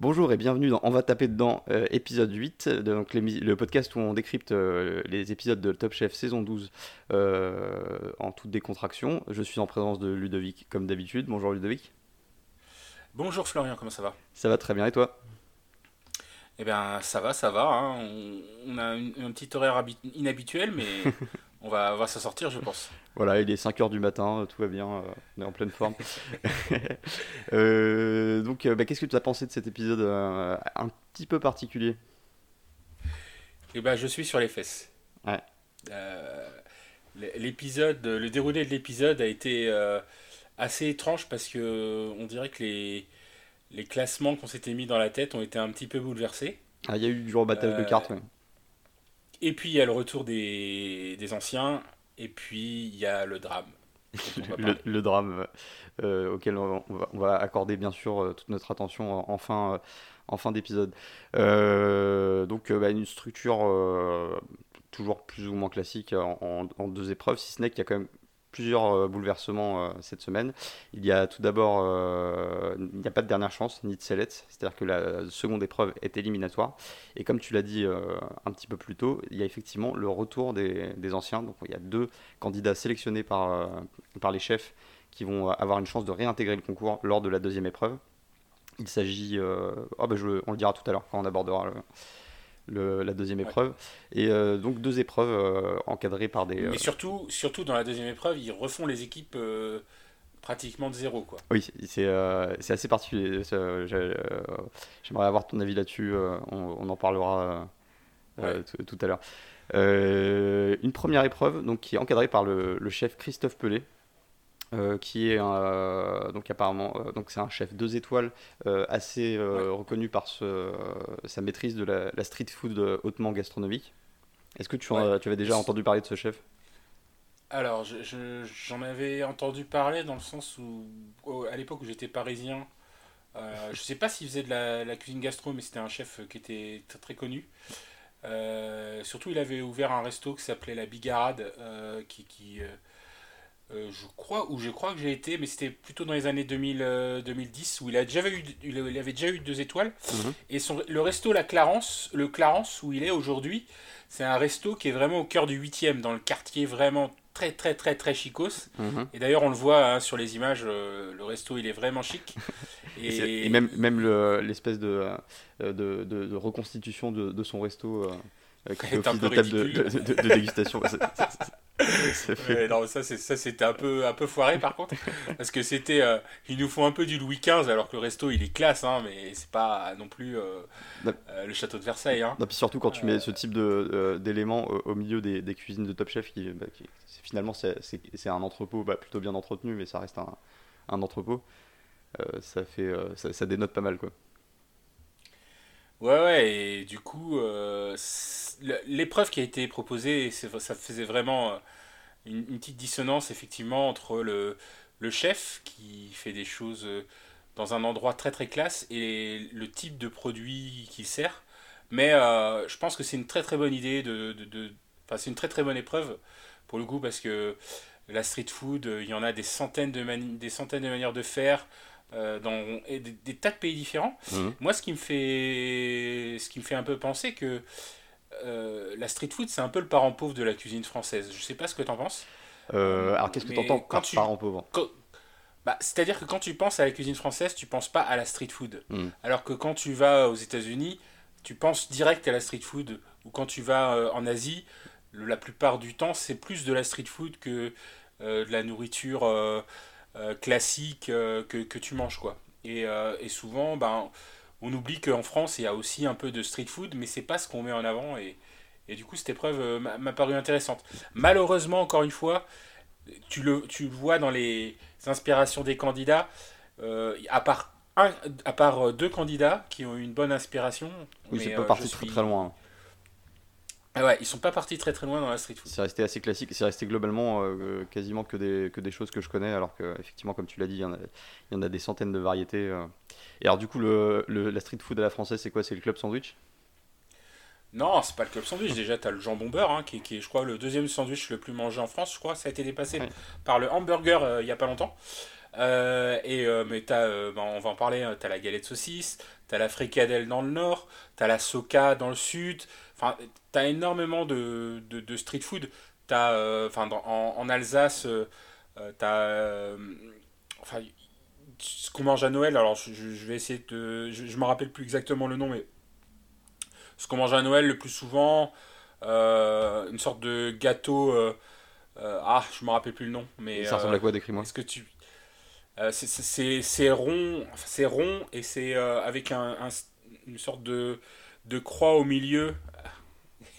Bonjour et bienvenue dans On va taper dedans, euh, épisode 8, donc le podcast où on décrypte euh, les épisodes de Top Chef saison 12 euh, en toute décontraction. Je suis en présence de Ludovic comme d'habitude. Bonjour Ludovic. Bonjour Florian, comment ça va? Ça va très bien et toi? Eh bien ça va, ça va. Hein. On, a un petit horaire inhabituel mais on va, va s'en sortir je pense. Voilà, il est 5h du matin, tout va bien, euh, on est en pleine forme. Euh, donc, euh, bah, qu'est-ce que tu as pensé de cet épisode un petit peu particulier? Eh ben, je suis sur les fesses. Ouais. l'épisode, le déroulé de l'épisode a été assez étrange parce que on dirait que les, les classements qu'on s'était mis dans la tête ont été un petit peu bouleversés. Ah, il y a eu du rebattage de cartes, Et puis il y a le retour des, des anciens et puis, il y a le drame. le, drame euh, auquel on va, accorder bien sûr euh, toute notre attention en fin, euh, en fin d'épisode. donc bah, une structure toujours plus ou moins classique en, en, deux épreuves, si ce n'est qu'il y a quand même plusieurs euh, bouleversements euh, cette semaine. Il y a tout d'abord, euh, il n'y a pas de dernière chance, ni de sellette, c'est-à-dire que la seconde épreuve est éliminatoire. Et comme tu l'as dit un petit peu plus tôt, il y a effectivement le retour des, anciens. Donc il y a deux candidats sélectionnés par, par les chefs qui vont avoir une chance de réintégrer le concours lors de la deuxième épreuve. Il s'agit, oh ben on le dira tout à l'heure quand on abordera le, la deuxième épreuve. Et euh, donc deux épreuves euh, encadrées par des... Mais euh, surtout, surtout dans la deuxième épreuve, ils refont les équipes pratiquement de zéro. Quoi. Oui, c'est assez particulier. J'aimerais avoir ton avis là-dessus. On, en parlera tout à l'heure. une première épreuve donc, qui est encadrée par le, le chef Christophe Pelé. Euh, qui est euh, donc apparemment euh, donc c'est un chef deux étoiles assez reconnu par sa maîtrise de la, street food hautement gastronomique. Est-ce que tu, tu, avais déjà entendu parler de ce chef? Alors j'en avais entendu parler dans le sens où à l'époque où j'étais parisien, je sais pas s'il faisait de la, cuisine gastro, mais c'était un chef qui était très, très connu. surtout, il avait ouvert un resto qui s'appelait La Bigarade, qui, qui euh, je crois, ou je crois que j'ai été, mais c'était plutôt dans les années 2000, 2010, euh, où il, a déjà eu, il avait déjà eu deux étoiles. Mhm. Et son, le resto La Clarence, le Clarence, où il est aujourd'hui, c'est un resto qui est vraiment au cœur du 8 dans le quartier vraiment très très très très chicos. Mhm. Et d'ailleurs, on le voit hein, sur les images, euh, le resto il est vraiment chic. Et, même, même l'espèce de, de, de, reconstitution de son resto. Avec un peu de table de, dégustation. ça, fait... non, ça, ça c'était un peu, un peu foiré par contre. Parce que c'était. Euh, ils nous font un peu du Louis XV alors que le resto il est classe, hein, mais c'est pas non plus euh, euh, le château de Versailles. Hein. Non, puis surtout quand tu mets ce type d'éléments au, milieu des, des, cuisines de Top Chef, qui, bah, qui finalement c'est un entrepôt bah, plutôt bien entretenu, mais ça reste un, un entrepôt. ça, fait, ça, ça dénote pas mal quoi. Ouais, ouais, et du coup, euh, l'épreuve qui a été proposée, ça faisait vraiment euh, une, petite dissonance, effectivement, entre le, le chef qui fait des choses euh, dans un endroit très très classe et le type de produit qu'il sert. Mais je pense que c'est une très très bonne idée, de, de, de c'est une très très bonne épreuve pour le coup parce que la street food, il y en a des centaines de, des centaines de manières de faire. Euh, dans des, tas de pays différents. Mhm. Moi, ce qui me fait, ce qui me fait un peu penser que euh, la street food, c'est un peu le parent pauvre de la cuisine française. Je sais pas ce que tu en penses. Euh, alors, qu'est-ce que tu entends par parent pauvre? bah, C'est-à-dire que quand tu penses à la cuisine française, tu penses pas à la street food. Mhm. Alors que quand tu vas aux États-Unis, tu penses direct à la street food. Ou quand tu vas en Asie, la plupart du temps, c'est plus de la street food que de la nourriture classique euh, que, que, tu manges quoi. Et, euh, et, souvent, ben, on oublie qu'en France, il y a aussi un peu de street food, mais c'est pas ce qu'on met en avant. Et, et, du coup, cette épreuve m'a paru intéressante. Malheureusement, encore une fois, tu le, tu le vois dans les inspirations des candidats, à part un, à part deux candidats qui ont eu une bonne inspiration. Oui, c'est pas parti très très loin. Ah ouais, ils sont pas partis très très loin dans la street food. C'est resté assez classique, c'est resté globalement euh, quasiment que des, que des choses que je connais, alors que effectivement, comme tu l'as dit, il y, en a, il y en a des centaines de variétés. Euh. Et alors du coup, le, le, la street food à la française, c'est quoi? C'est le club sandwich? Non, c'est pas le club sandwich. Déjà, tu as le jambon beurre, hein, qui, qui, est, je crois, le deuxième sandwich le plus mangé en France. Je crois ça a été dépassé par le hamburger euh, il y a pas longtemps. et, mais t'as, bah, on va en parler, hein, t'as la galette saucisse, t'as la fricadelle dans le nord, t'as la soca dans le sud. Enfin, t'as énormément de, de, de, street food. T'as, enfin, en, en, Alsace, t'as. enfin, ce qu'on mange à Noël, alors je, je vais essayer de. Je, je me rappelle plus exactement le nom, mais ce qu'on mange à Noël le plus souvent, euh, une sorte de gâteau. Euh, euh, ah, je me rappelle plus le nom, mais. Ça ressemble à quoi, décris-moi Est-ce que tu. c'est rond, c'est rond et c'est avec un, une sorte de, de croix au milieu.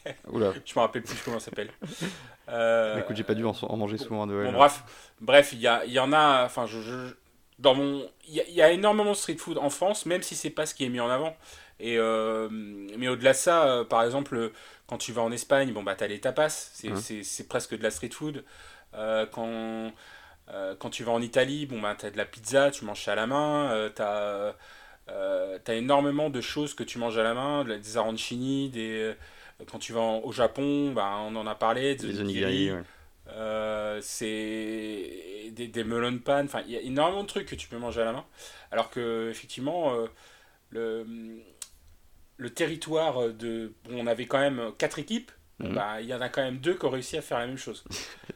Oula. je me rappelle plus comment ça s'appelle. Euh, Écoute, j'ai pas dû en, manger souvent à Noël. Bon, bref, bref, il y, a, y en a. Enfin, je, dans mon, il y, y, a énormément de street food en France, même si c'est pas ce qui est mis en avant. Et, euh, mais au-delà de ça, euh, par exemple, quand tu vas en Espagne, bon, bah, tu as les tapas, c'est presque de la street food. Quand, quand tu vas en Italie, bon, bah, tu as de la pizza, tu manges ça à la main. tu as, as, énormément de choses que tu manges à la main, des arancini, des, quand tu vas au Japon, bah, on en a parlé, des onigiri. c'est des, des melon pan, enfin il y a énormément de trucs que tu peux manger à la main. Alors que effectivement, le, le territoire de. on avait quand même quatre équipes. Bah, il y en a quand même deux qui ont réussi à faire la même chose.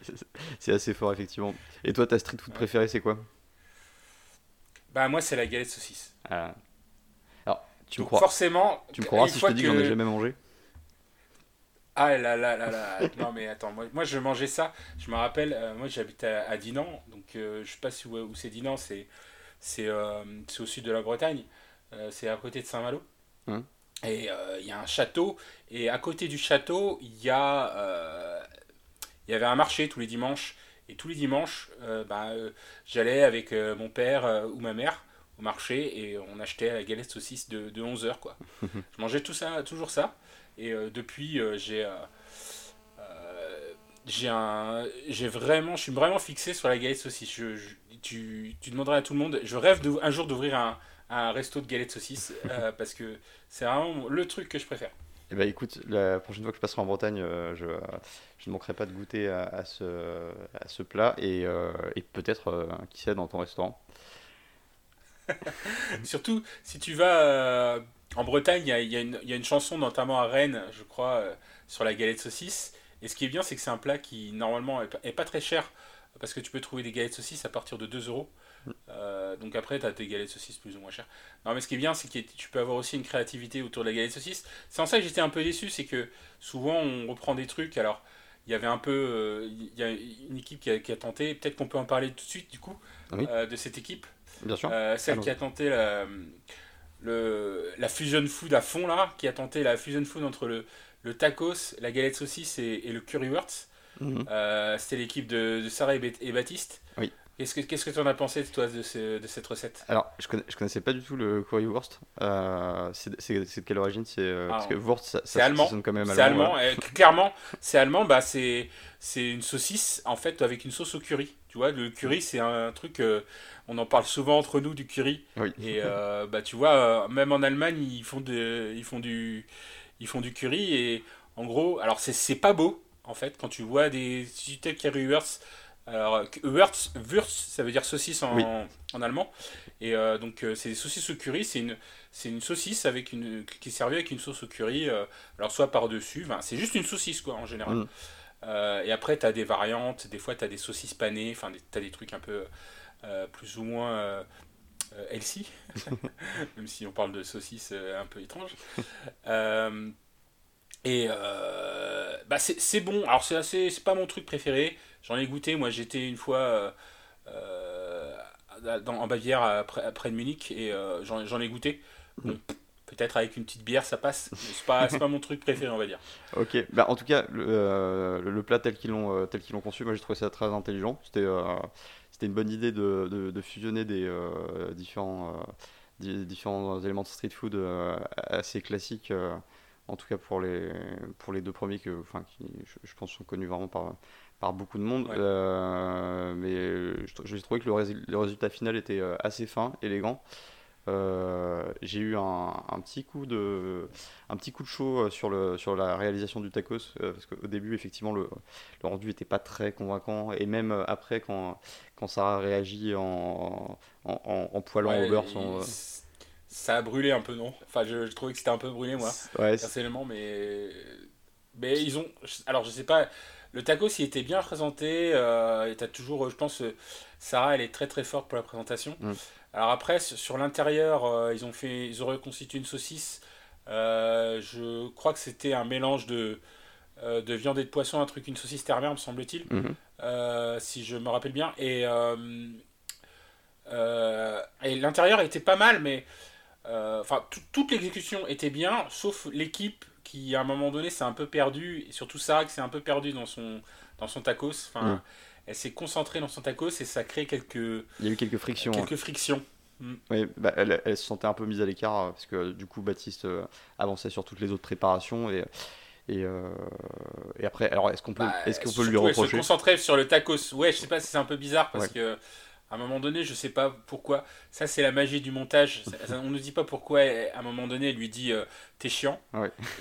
c'est assez fort, effectivement. Et toi, ta street food préférée, c'est quoi? Bah, moi, c'est la galette saucisse. Ah. Alors, tu me crois. Forcément. Tu me crois si je te dis que, j'en ai jamais mangé Ah là là là là. non, mais attends, moi, moi, je mangeais ça. Je me rappelle, euh, moi, j'habite à, Dinan. Donc, euh, je sais pas si, où, où c'est Dinan. C'est euh, au sud de la Bretagne. c'est à côté de Saint-Malo. Hum. Et euh, il y a un château, et à côté du château, il y, euh, y avait un marché tous les dimanches. Et tous les dimanches, euh, bah, j'allais avec mon père ou ma mère au marché et on achetait la galette saucisse de, de 11h. Quoi. je mangeais tout ça, toujours ça. Et depuis, j'ai j'ai un j'ai vraiment je suis vraiment fixé sur la galette saucisse je, tu, tu demanderais à tout le monde je rêve de, un jour d'ouvrir un, un resto de galettes saucisses euh, parce que c'est vraiment le truc que je préfère. Eh ben, écoute, la prochaine fois que je passerai en Bretagne, euh, je, je, ne manquerai pas de goûter à, ce, à ce, plat et, euh, et peut-être, qui sait, dans ton restaurant. Surtout, si tu vas en Bretagne, il y a, y, a y a, une chanson, notamment à Rennes, je crois, sur la galette saucisse. Et ce qui est bien, c'est que c'est un plat qui, normalement, est pas, très cher parce que tu peux trouver des galettes saucisses à partir de 2 euros. Euh, donc après, tu as des galettes saucisses plus ou moins chères. Non, mais ce qui est bien, c'est que tu peux avoir aussi une créativité autour de la galette saucisse. C'est en ça que j'étais un peu déçu, c'est que souvent on reprend des trucs. Alors, il y avait un peu. Euh, il y a une équipe qui a, qui a tenté, peut-être qu'on peut en parler tout de suite du coup, euh, de cette équipe. Bien sûr. celle qui a tenté la, le, la fusion food à fond là, qui a tenté la fusion food entre le, le tacos, la galette saucisse et, et le currywurst. Mhm. C'était l'équipe de, de, Sarah et, et Baptiste. Oui. Qu'est-ce que tu en as pensé, toi, de, de cette recette? Alors, je, connais, je connaissais pas du tout le currywurst. Euh, c'est de quelle origine? C'est euh, Parce que Wurst, ça, ça, allemand. sonne quand même allemand. C'est allemand. Euh. clairement, c'est allemand. Bah, c'est une saucisse, en fait, avec une sauce au curry. Tu vois, le curry, c'est un truc... on en parle souvent entre nous, du curry. Oui. Et bah, tu vois, même en Allemagne, ils font, de, ils, font du, ils font du curry. Et en gros, alors, c'est pas beau, en fait, quand tu vois des... Si tu currywurst alors, Wurst, Wurst, ça veut dire saucisse en, en allemand. Et euh, donc, euh, c'est des saucisses au curry. C'est une, c'est une saucisse avec une, qui est servie avec une sauce au curry. Euh, alors, soit par-dessus. c'est juste une saucisse, quoi, en général. Mm. Et après, tu as des variantes. Des fois, tu as des saucisses panées. Enfin, tu as des trucs un peu plus ou moins healthy. Même si on parle de saucisses un peu étranges. et bah, c'est bon. Alors, c'est, assez, c'est pas mon truc préféré. J'en ai goûté, moi j'étais une fois euh, euh, en Bavière près, de Munich et euh, j'en ai goûté. Mm. Peut-être avec une petite bière ça passe, c'est pas, pas mon truc préféré on va dire. Ok, bah, en tout cas le, le plat tel qu'ils l'ont tel qu'ils l'ont conçu, moi j'ai trouvé ça très intelligent. C'était c'était une bonne idée de, de, fusionner des différents, différents éléments de street food assez classiques en tout cas pour les, pour les deux premiers que, enfin, qui, je, je pense, sont connus vraiment par, par beaucoup de monde. Euh, mais j'ai trouvé que le, résultat final était euh, assez fin, élégant. Euh, j'ai eu un, petit coup de, un petit coup de chaud sur, le, sur la réalisation du tacos, parce qu'au début, effectivement, le, le rendu n'était pas très convaincant, et même après, quand, quand ça a réagi en, en, en, poilant au beurre. Ça a brûlé un peu, non? Enfin, je, je trouvais que c'était un peu brûlé, moi, personnellement, mais... mais ils ont... Alors, je sais pas... Le tacos, il était bien présenté. Euh, et as toujours, je pense, Sarah, elle est très très forte pour la présentation. Mm. Alors après, sur l'intérieur, euh, ils ont fait, ils ont reconstitué une saucisse. Euh, je crois que c'était un mélange de, euh, de viande et de poisson, un truc, une saucisse terre me semble-t-il, mm-hmm. si je me rappelle bien. Et, et l'intérieur était pas mal, mais enfin toute l'exécution était bien, sauf l'équipe qui à un moment donné s'est un peu perdue, et surtout Sarah qui s'est un peu perdue dans son, dans son tacos. Enfin, mm elle s'est concentrée dans son tacos et ça crée quelques. Il y a eu quelques frictions. Quelques frictions. Mm. Oui, bah, elle, elle, se sentait un peu mise à l'écart euh, parce que du coup Baptiste euh, avançait sur toutes les autres préparations et, et, euh, et après alors est-ce qu'on peut, bah, est-ce qu'on peut lui reprocher Elle se concentrer sur le tacos. Ouais, je sais pas si c'est un peu bizarre parce que à un moment donné, je sais pas pourquoi. Ça, c'est la magie du montage. on ne dit pas pourquoi, à un moment donné, elle lui dit T'es chiant.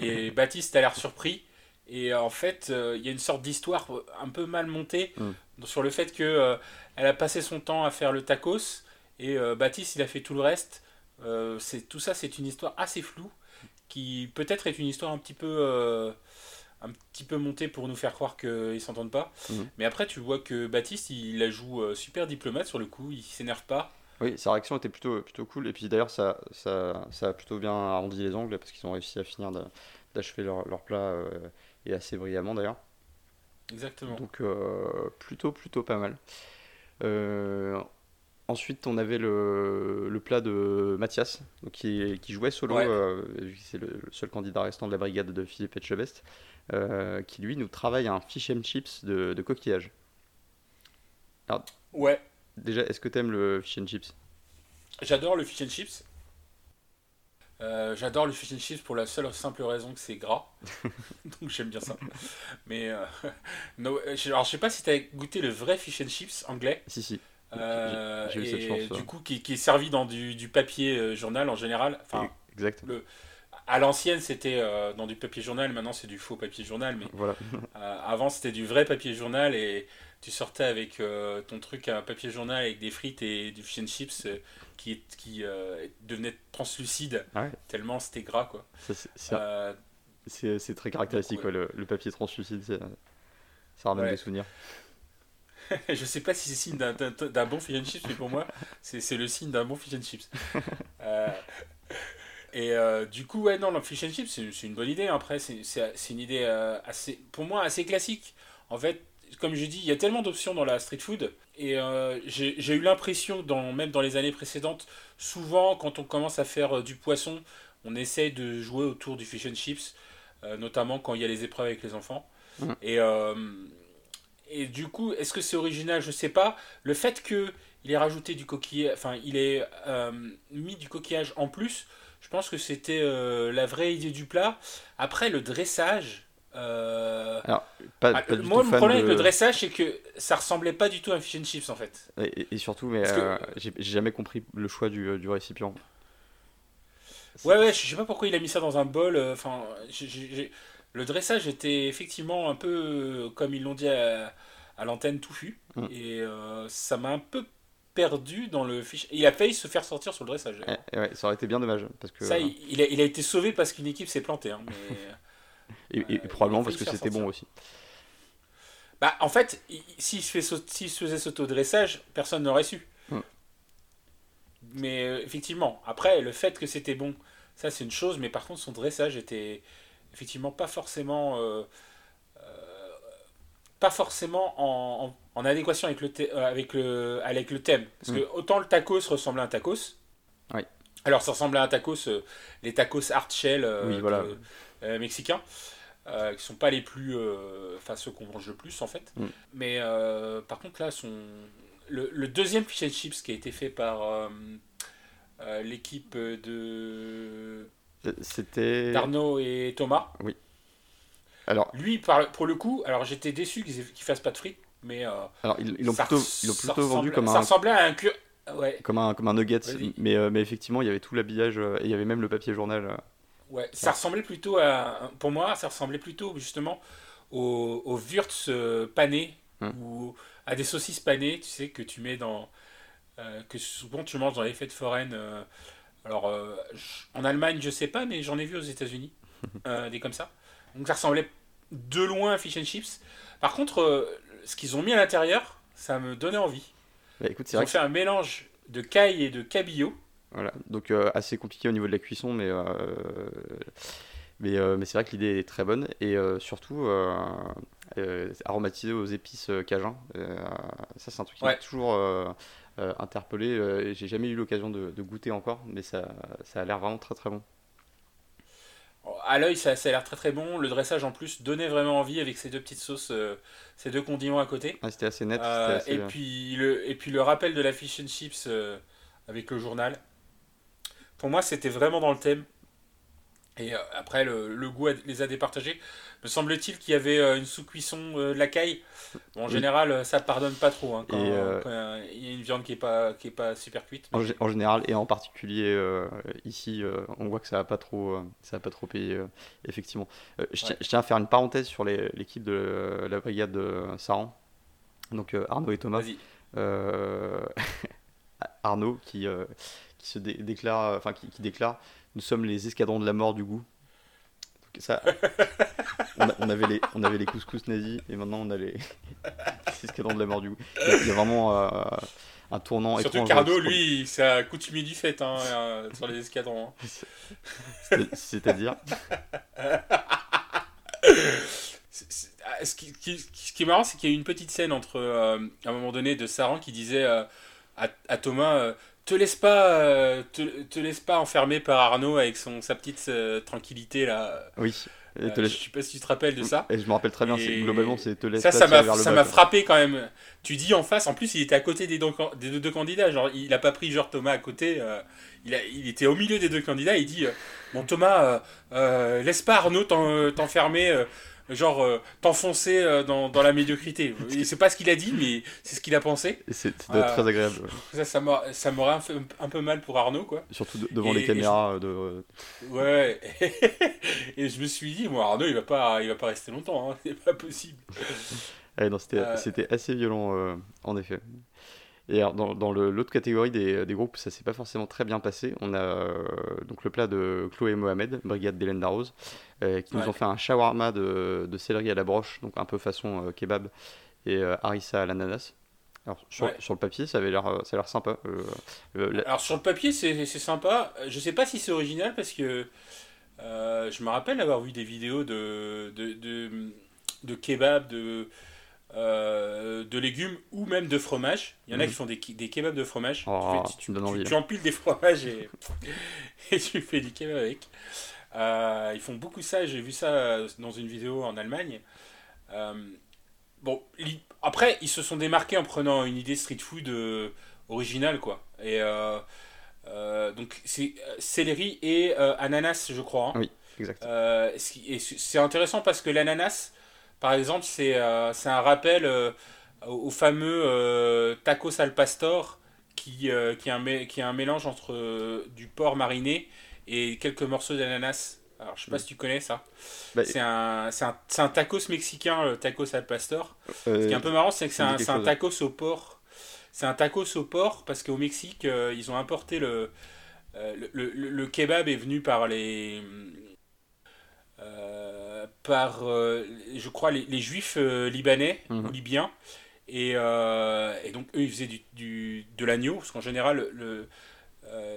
Et Baptiste a l'air surpris. Et en fait, il y a une sorte d'histoire un peu mal montée mm sur le fait que euh, elle a passé son temps à faire le tacos et euh, Baptiste il a fait tout le reste. Euh, c'est tout ça c'est une histoire assez floue qui peut-être est une histoire un petit peu un petit peu montée pour nous faire croire qu'ils s'entendent pas. Mhm. Mais après tu vois que Baptiste il la joue super diplomate sur le coup, il s'énerve pas. Oui, sa réaction était plutôt, plutôt cool. Et puis d'ailleurs, ça, ça, ça, a plutôt bien arrondi les angles parce qu'ils ont réussi à finir d'achever leur, leur, plat et assez brillamment d'ailleurs. Exactement. Donc euh, plutôt plutôt pas mal. Euh, ensuite, on avait le, le, plat de Mathias, donc qui, qui, jouait solo. Euh, c'est le, seul candidat restant de la brigade de Philippe Etchebest, qui lui nous travaille un fish and chips de, de coquillage. ouais. Déjà, est-ce que tu aimes le fish and chips? J'adore le fish and chips. Euh, j'adore le fish and chips pour la seule simple raison que c'est gras. Donc j'aime bien ça. Mais euh, alors je sais pas si tu as goûté le vrai fish and chips anglais. Si si. Euh, J'ai eu cette chance. Du coup qui, qui, est servi dans du, du papier journal en général. Enfin, exact. Le, à l'ancienne c'était dans du papier journal, maintenant c'est du faux papier journal. Mais voilà. avant c'était du vrai papier journal et tu sortais avec ton truc à papier journal avec des frites et du fish and chips qui, qui euh, devenait translucide ah tellement c'était gras quoi. Euh, c'est très caractéristique le, papier translucide, ça ramène des souvenirs. je sais pas si c'est signe d'un bon fish and chips, mais pour moi c'est le signe d'un bon fish and chips. Euh, et du coup, ouais, non, le fish and chips, c'est une bonne idée. Après, c'est une idée assez, pour moi assez classique. En fait, comme je dis, il y a tellement d'options dans la street food et euh, j'ai eu l'impression, dans, même dans les années précédentes, souvent quand on commence à faire euh, du poisson, on essaye de jouer autour du fish and chips, euh, notamment quand il y a les épreuves avec les enfants. Mmh. Et, et du coup, est-ce que c'est original? Je sais pas. Le fait qu'il ait rajouté du coquillage, enfin, il ait mis du coquillage en plus, je pense que c'était la vraie idée du plat. Après, le dressage, euh, Alors, pas, ah, moi, mon problème avec le dressage, c'est que ça ressemblait pas du tout à un fish and chips en fait. Et, surtout, mais euh, j'ai jamais compris le choix du, du récipient. Ouais, ouais, je sais pas pourquoi il a mis ça dans un bol. Euh, enfin, le dressage était effectivement un peu, comme ils l'ont dit à, l'antenne, touffu. Mm. Et ça m'a un peu perdu dans le fichier. Il a failli se faire sortir sur le dressage. ouais, ça aurait été bien dommage. Parce que, ça, il, a, il, a, été sauvé parce qu'une équipe s'est plantée. Hein, mais... Et, probablement parce que c'était bon aussi. Bah, en fait, s'il se, si se faisait s'auto-dressage, personne n'aurait su. Hmm. Mais euh, effectivement, après, le fait que c'était bon, ça c'est une chose, mais par contre, son dressage était effectivement pas forcément. Euh, euh, pas forcément en, en, adéquation avec le, avec, le, avec le thème. Parce que hmm. autant le tacos ressemble à un tacos. Oui. Alors ça ressemble à un tacos, les tacos hard shell oui, voilà. mexicains. Euh, qui sont pas les plus. Euh, enfin, ceux qu'on mange le plus en fait. Mm. Mais euh, par contre, là, son, le, deuxième fish and chips qui a été fait par l'équipe de. C'était. D'Arnaud et Thomas. Oui. Alors. Lui, pour le coup, alors j'étais déçu qu'ils ne fassent pas de frites, mais. alors, ils l'ont plutôt, plutôt vendu comme ça Ressemblait à un Ouais. Comme un, comme un nugget. Mais, euh, mais effectivement, il y avait tout l'habillage euh, et il y avait même le papier journal. euh. Ouais, ça ressemblait plutôt à. Pour moi, ça ressemblait plutôt justement au, au euh, pané Hmm. ou à des saucisses panées, tu sais, que tu mets dans. euh, que souvent tu manges dans les fêtes foraines. euh, alors, euh, en Allemagne, je sais pas, mais j'en ai vu aux États-Unis, euh, des comme ça. Donc, ça ressemblait de loin à fish and chips. Par contre, euh, ce qu'ils ont mis à l'intérieur, ça me donnait envie. Bah, écoute, Ils vrai ont que fait un mélange de caille et de cabillaud. Voilà, donc euh, assez compliqué au niveau de la cuisson, mais, euh, mais, mais c'est vrai que l'idée est très bonne et surtout aromatisé aux épices cajun. Ça, c'est un truc qui m'a toujours interpellé. J'ai jamais eu l'occasion de, de goûter encore, mais ça, ça a l'air vraiment très très bon. À l'œil, ça, ça a l'air très très bon. Le dressage en plus donnait vraiment envie avec ces deux petites sauces, euh, ces deux condiments à côté. Ouais, c'était assez net. Euh, c'était assez, et, puis le, et puis le rappel de la fish and chips euh, avec le journal. Pour moi, c'était vraiment dans le thème. Et euh, après, le, le goût a- les a départagés. Me semble-t-il qu'il y avait euh, une sous-cuisson euh, de la caille? Bon, en Oui. général, ça pardonne pas trop hein, quand, euh, il y a une viande qui est pas, qui est pas super cuite. en, gé- en général et en particulier euh, ici, euh, on voit que ça va pas trop, ça va pas trop euh, effectivement. Je, tiens, Ouais. je tiens à faire une parenthèse sur l'équipe de la brigade de Saran. Donc Arnaud et Thomas. Arnaud qui, qui se dé- déclare, enfin qui, qui déclare, nous sommes les escadrons de la mort du goût. Donc ça, on, a- on avait les, on avait les couscous nazis et maintenant on a les, les escadrons de la mort du goût. Il y a, vraiment euh, un tournant Surtout étrange. qu'Arnaud, lui, c'est un coutumier du fait hein, euh, sur les escadrons. hein. C'est- C'est-à-dire, C'est- c'est- ce, qui, qui- ce qui est marrant, c'est qu'il y a eu une petite scène entre, euh, à un moment donné, de Saran qui disait euh, à, à Thomas euh, te laisse pas, euh, te, te laisse pas enfermer par Arnaud avec son sa petite euh, tranquillité là. oui. Et, te Euh, laisse- Je sais pas si tu te rappelles de ça. et je me rappelle très bien, Et globalement, c'est te laisse Ça, ça m'a ça m'a frappé quand même. Tu dis en face, en plus, il était à côté des deux, des deux, deux candidats. Genre, il a pas pris genre Thomas à côté. euh, il, a, il était au milieu des deux candidats. Il dit euh, Bon, Thomas, euh, euh, laisse pas Arnaud t'en- euh, t'enfermer. euh, Genre, euh, t'enfoncer euh, dans, dans la médiocrité. C'est pas ce qu'il a dit, mais c'est ce qu'il a pensé. C'est Ah. très agréable, ouais. Ça, ça m'a- ça m'aurait un, peu- un peu mal pour Arnaud, quoi. surtout de- devant Et- les caméras. euh, De, Ouais. Et je me suis dit, moi, Arnaud, il va pas, il va pas rester longtemps. hein. C'est pas possible. Ouais, non, c'était, Euh, assez violent, euh, en effet. Et alors, dans, dans l'autre catégorie des, des groupes, ça s'est pas forcément très bien passé. On a euh, donc le plat de Chloé Mohamed, brigade d'Hélène Darroze, euh, qui nous ont fait un shawarma de, de céleri à la broche, donc un peu façon euh, kebab, et harissa à l'ananas. Alors, sur, Ouais. sur le papier, ça avait l'air, ça a l'air sympa. La- Alors sur le papier, c'est c'est sympa. Je sais pas si c'est original parce que je me rappelle avoir vu des vidéos de, de, de, de kebab, de, euh, de légumes ou même de fromage. Il y en a Mhm. qui font des, kebabs de fromage. Oh, tu, fais- tu me donnes envie, tu là. empiles des fromages et, et tu fais du kebab avec. Euh, ils font beaucoup ça. J'ai vu ça dans une vidéo en Allemagne. Euh, bon, après, ils se sont démarqués en prenant une idée street food euh, originale, quoi. Et euh, euh, donc, c'est euh, céleri et euh, ananas, je crois. hein. Oui. exact. Euh, et c'est intéressant parce que l'ananas, par exemple, c'est euh, un rappel euh, au, fameux euh, tacos al pastor qui, qui, est un, qui est un mélange entre du porc mariné et quelques morceaux d'ananas. Alors, je sais pas si tu connais ça. Bah, C'est un, un, un tacos mexicain, le tacos al pastor. Ce qui est un peu marrant, c'est que c'est un, quelque tacos au porc. C'est un tacos au porc parce qu'au Mexique, euh, ils ont importé le, euh, le, le- le kebab est venu par les. Euh, par, euh, je crois, les, les juifs euh, libanais Mhm. ou libyens. Et, et donc, eux, ils faisaient du, du- de l'agneau, parce qu'en général, le,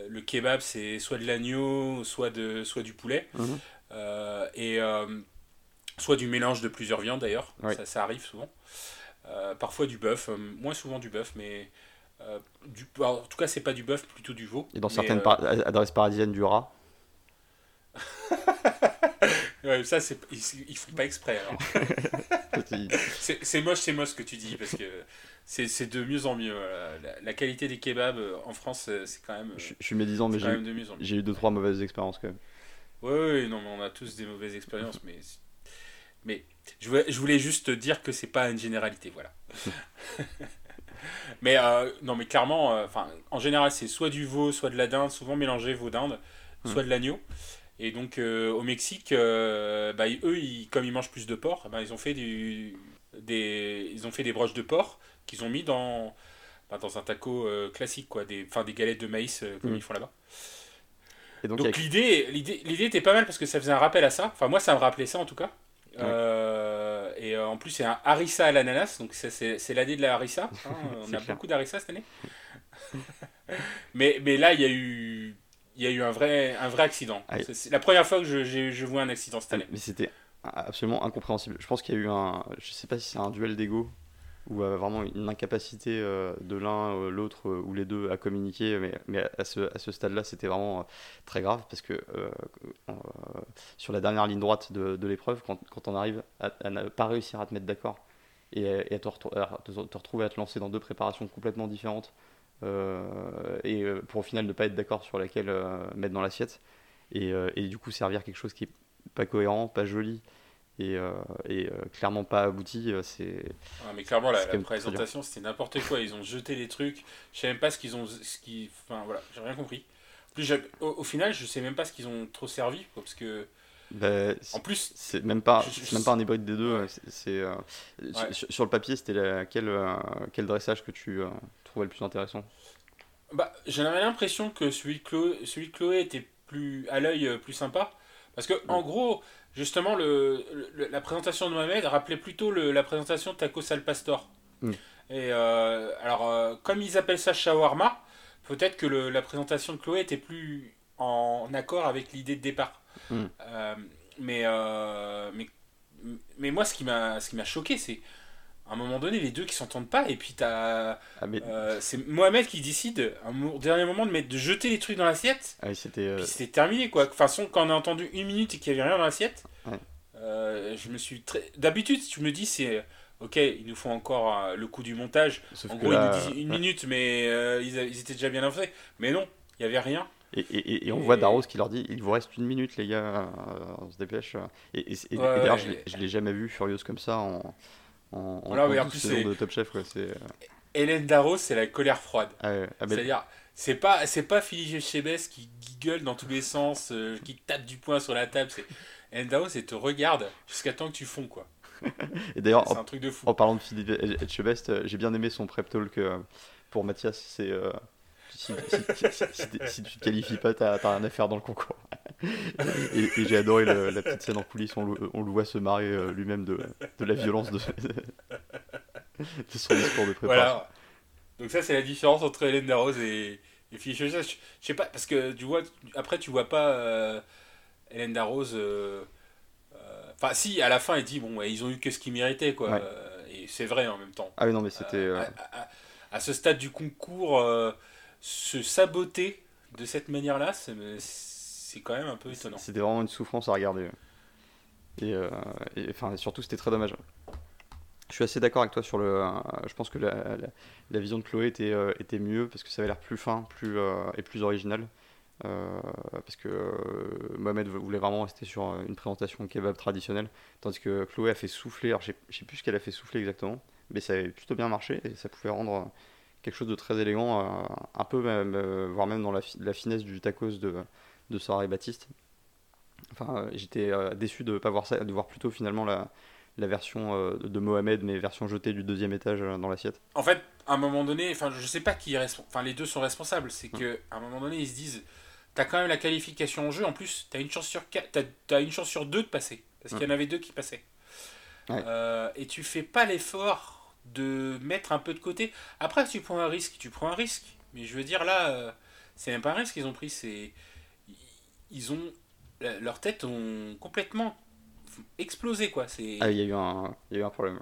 le, kebab, c'est soit de l'agneau, soit, de, soit du poulet. Mhm. Et soit du mélange de plusieurs viandes d'ailleurs, Oui. ça, ça arrive souvent. Parfois du bœuf, moins souvent du bœuf, mais euh, du, alors, en tout cas c'est pas du bœuf, plutôt du veau. Et dans certaines euh, adresses parisiennes du rat? ouais, ça c'est ils, ils font pas exprès. alors. c'est- c'est moche, c'est moche ce que tu dis parce que c'est c'est de mieux en mieux. La, la qualité des kebabs euh, en France, euh, c'est quand même, euh, je, je suis médisant, mais j'ai même de j'ai eu deux trois mauvaises expériences quand même. Ouais, ouais, non, mais on a tous des mauvaises expériences, mais mais je voulais, je voulais juste te dire que c'est pas une généralité, voilà. mais euh, non, mais clairement, euh, en général, c'est soit du veau, soit de la dinde, souvent mélangé veau dinde, Mm. soit de l'agneau. Et donc euh, au Mexique, euh, bah, eux, ils- comme ils mangent plus de porc, ben, ils ont fait du, des, ils ont fait des broches de porc qu'ils ont mis dans, bah, dans un taco euh, classique, quoi, des, galettes de maïs comme Mm. ils font là-bas. Et donc, Donc avec- l'idée, l'idée, l'idée était pas mal parce que ça faisait un rappel à ça. Enfin moi ça me rappelait ça en tout cas. Euh, et euh, en plus c'est un harissa à l'ananas, donc c'est, l'année de la harissa. hein. On a clair. beaucoup d'harissa cette année. mais, mais là il y a eu, il y a eu un vrai, un vrai accident. Ah, C'est, la première fois que je, vois un accident cette année. mais c'était absolument incompréhensible. Je pense qu'il y a eu un, je sais pas si c'est un duel d'ego ou euh, vraiment une incapacité euh, de l'un, euh, l'autre euh, ou les deux à communiquer, mais, mais à ce, à ce stade-là, c'était vraiment très grave parce que sur la dernière ligne droite de, de l'épreuve, quand, quand on arrive à, à ne pas réussir à te mettre d'accord et, et à, te, à retrouver à te lancer dans deux préparations complètement différentes et euh, pour au final ne pas être d'accord sur laquelle euh, mettre dans l'assiette et, euh, et du coup servir quelque chose qui est pas cohérent, pas joli et, euh, et euh, clairement pas abouti, euh, c'est mais clairement la, présentation c'était n'importe quoi. Ils ont jeté des trucs. Je sais même pas ce qu'ils ont, ce qui, enfin voilà, j'ai rien compris. En plus au, au final je sais même pas ce qu'ils ont trop servi quoi, parce que bah, en plus c'est même pas Je- je- c'est même pas un hybride des deux. Ouais. c'est- euh, sur- Ouais. sur, sur le papier, c'était quel euh, quel dressage que tu euh, trouvais le plus intéressant Bah, j'avais l'impression que celui de Chloé, celui de Chloé était plus à l'œil euh, plus sympa. Parce que, en gros, justement, le, le- la présentation de Mohamed rappelait plutôt le- la présentation de Tacos al Pastor. Mm. Et euh, alors, euh, comme ils appellent ça shawarma, peut-être que le- la présentation de Chloé était plus en accord avec l'idée de départ. Mm. Euh, mais, mais, mais moi, ce qui m'a ce qui m'a choqué, c'est à un moment donné, les deux qui s'entendent pas, et puis t'as. Ah mais Euh, c'est Mohamed qui décide au dernier moment de, mettre, de jeter les trucs dans l'assiette. ah c'était euh, Puis c'était terminé quoi. De toute façon, quand on a entendu une minute et qu'il n'y avait rien dans l'assiette, Ouais. euh, je me suis très. D'habitude, tu me dis, c'est. Ok, il nous faut encore euh, le coup du montage. sauf En gros, là, il nous dit une ouais. minute, mais euh, ils, a- ils étaient déjà bien avancés. Mais non, il n'y avait rien. Et, et- et- on Et- voit Daros qui leur dit il vous reste une minute les gars, on se dépêche. Et, Ouais, d'ailleurs je l'ai- je l'ai jamais vu furieuse comme ça en en, en, Voilà, en mais en 12 plus, saisons c'est- de Top Chef. C'est euh, Hélène Darros, c'est la colère froide. ah ouais, ah, C'est-à-dire, c'est pas, c'est pas Philippe Chebès qui gueule dans tous les sens, euh, qui tape du poing sur la table. C'est Hélène Darros, elle te regarde jusqu'à temps que tu fonds quoi. et d'ailleurs C'est en, un truc de fou. en parlant de Philippe Etchebest, euh, j'ai bien aimé son prep talk pour Mathias. C'est euh, si, si- si tu te qualifies pas, t'as t'as rien à faire dans le concours. Et et j'ai adoré le- la petite scène en coulisses, on le, on le voit se marrer euh, lui-même de, de la violence de, de son discours de préparation. Voilà. Donc ça c'est la différence entre Hélène Darroze et, et. Je, je sais pas parce que tu vois après tu vois pas euh, Hélène Darroze. euh, euh, Enfin si à la fin elle dit bon ils ont eu que ce qu'ils méritaient quoi. Ouais. Et c'est vrai en même temps. Ah oui, non, mais c'était. À, à- à ce stade du concours, se saboter de cette manière-là, c'est c'est quand même un peu étonnant. C'était vraiment une souffrance à regarder. Et, euh, et, enfin, surtout, c'était très dommage. Je suis assez d'accord avec toi sur le. euh, je pense que la, vision de Chloé était, euh, était mieux parce que ça avait l'air plus fin plus, et plus original. Parce que Mohamed voulait vraiment rester sur une présentation kebab traditionnelle, tandis que Chloé a fait souffler. Alors, je je sais plus ce qu'elle a fait souffler exactement, mais ça avait plutôt bien marché et ça pouvait rendre quelque chose de très élégant, un peu même, voire même dans la finesse du tacos de, de Sarah et Baptiste. Enfin, euh, j'étais euh, déçu de pas voir ça, de voir plutôt finalement la, la version euh, de Mohamed, mais version jetée du deuxième étage dans l'assiette. En fait, à un moment donné, enfin, je sais pas qui est responsable, enfin, les deux sont responsables. C'est que à un moment donné, ils se disent, t'as quand même la qualification en jeu. En plus, t'as une chance sur quatre, t'as, une chance sur deux de passer, parce qu'il y en avait deux qui passaient. Ouais. Euh, et tu fais pas l'effort de mettre un peu de côté. Après, tu prends un risque, tu prends un risque. Mais je veux dire là, c'est même pas un risque qu'ils ont pris, c'est ils ont la- leurs têtes ont complètement explosé quoi. C'est Ah, il y a eu un, il y a eu un problème.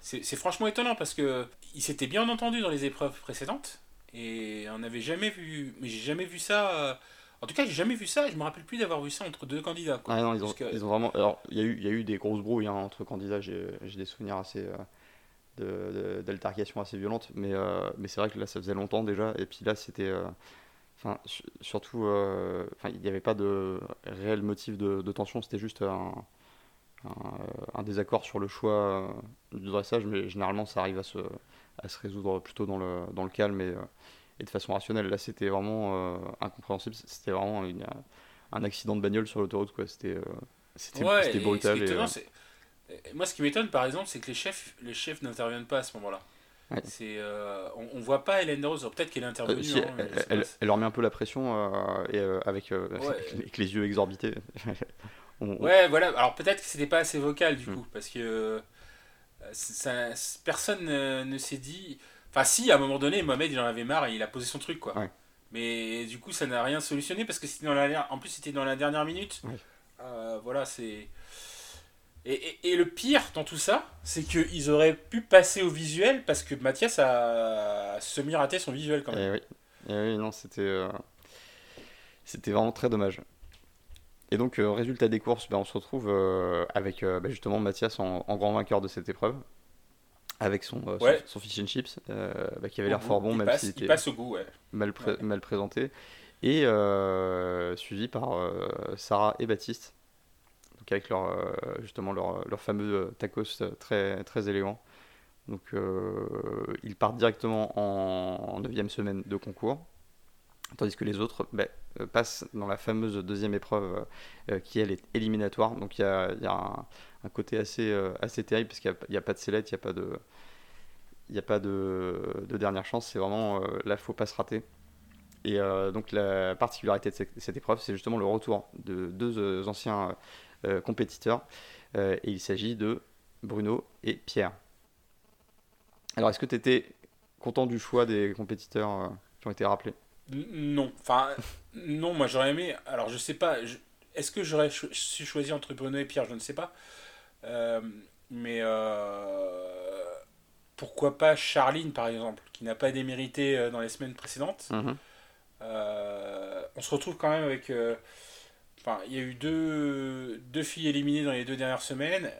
c'est franchement étonnant parce que ils s'étaient bien entendus dans les épreuves précédentes et on n'avait jamais vu, mais j'ai jamais vu ça. euh, En tout cas, j'ai jamais vu ça. Je me rappelle plus d'avoir vu ça entre deux candidats. quoi. Ah non, ils ont, que- ils ont vraiment. Alors, il y, a eu, il y a eu des grosses brouilles hein, entre candidats. J'ai des souvenirs assez. euh, de- de- d'altercations assez violentes. Mais, euh, mais c'est vrai que là, ça faisait longtemps déjà. Et puis là, c'était. euh, Enfin, surtout. euh, Enfin, il n'y avait pas de réel motif de, de tension. C'était juste un, un, un désaccord sur le choix euh, du dressage. Mais généralement, ça arrive à se, à se résoudre plutôt dans le, dans le calme et, et de façon rationnelle. Là, c'était vraiment incompréhensible. C'était vraiment un accident de bagnole sur l'autoroute. quoi. C'était ouais, brutal. Moi, ce qui m'étonne, par exemple, c'est que les chefs, les chefs n'interviennent pas à ce moment-là. C'est, euh, on, ne voit pas Hélène Rose, peut-être qu'elle est intervenue. Euh, hein, elle, elle, leur met un peu la pression euh, et, avec, avec, les yeux exorbités. Ouais, voilà. Alors peut-être que c'était pas assez vocal du mm. coup, parce que ça, personne ne s'est dit. Enfin, si, à un moment donné, Mohamed il en avait marre et il a posé son truc, quoi. Mais du coup, ça n'a rien solutionné parce que c'était dans la, en plus c'était dans la dernière minute. voilà, c'est. Et, le pire dans tout ça, c'est qu'ils auraient pu passer au visuel parce que Mathias a semi-raté son visuel quand même. Et eh oui, eh oui non, c'était euh, c'était vraiment très dommage. Et donc, euh, résultat des courses, ben, on se retrouve euh, avec bah, justement Mathias en, grand vainqueur de cette épreuve, avec son, son, fish and chips, bah, qui avait l'air fort bon, même s'il était passe au goût, mal, mal présenté, et suivi par Sarah et Baptiste avec leur, euh, justement leur, leur, fameux euh, tacos très, très élégant. Donc euh, ils partent directement en, 9 semaine de concours, tandis que les autres ben, passent dans la fameuse deuxième épreuve qui elle est éliminatoire. Donc il y a, y a un, côté assez, assez terrible parce qu'il n'y a, pas de sellette, il n'y a pas de, il a pas de, de dernière chance. C'est vraiment là, il ne faut pas se rater. Et donc la particularité de cette, épreuve, c'est justement le retour de deux anciens euh, compétiteurs. Euh, et il s'agit de Bruno et Pierre. Alors, est-ce que tu étais content du choix des compétiteurs euh, qui ont été rappelés? Non. Enfin, non, moi j'aurais aimé. Alors, je sais pas. Est-ce que j'aurais su choisir entre Bruno et Pierre? Je ne sais pas. mais pourquoi pas Charline, par exemple, qui n'a pas démérité dans les semaines précédentes? Mhm. On se retrouve quand même avec Enfin, il y a eu deux, deux filles éliminées dans les deux dernières semaines.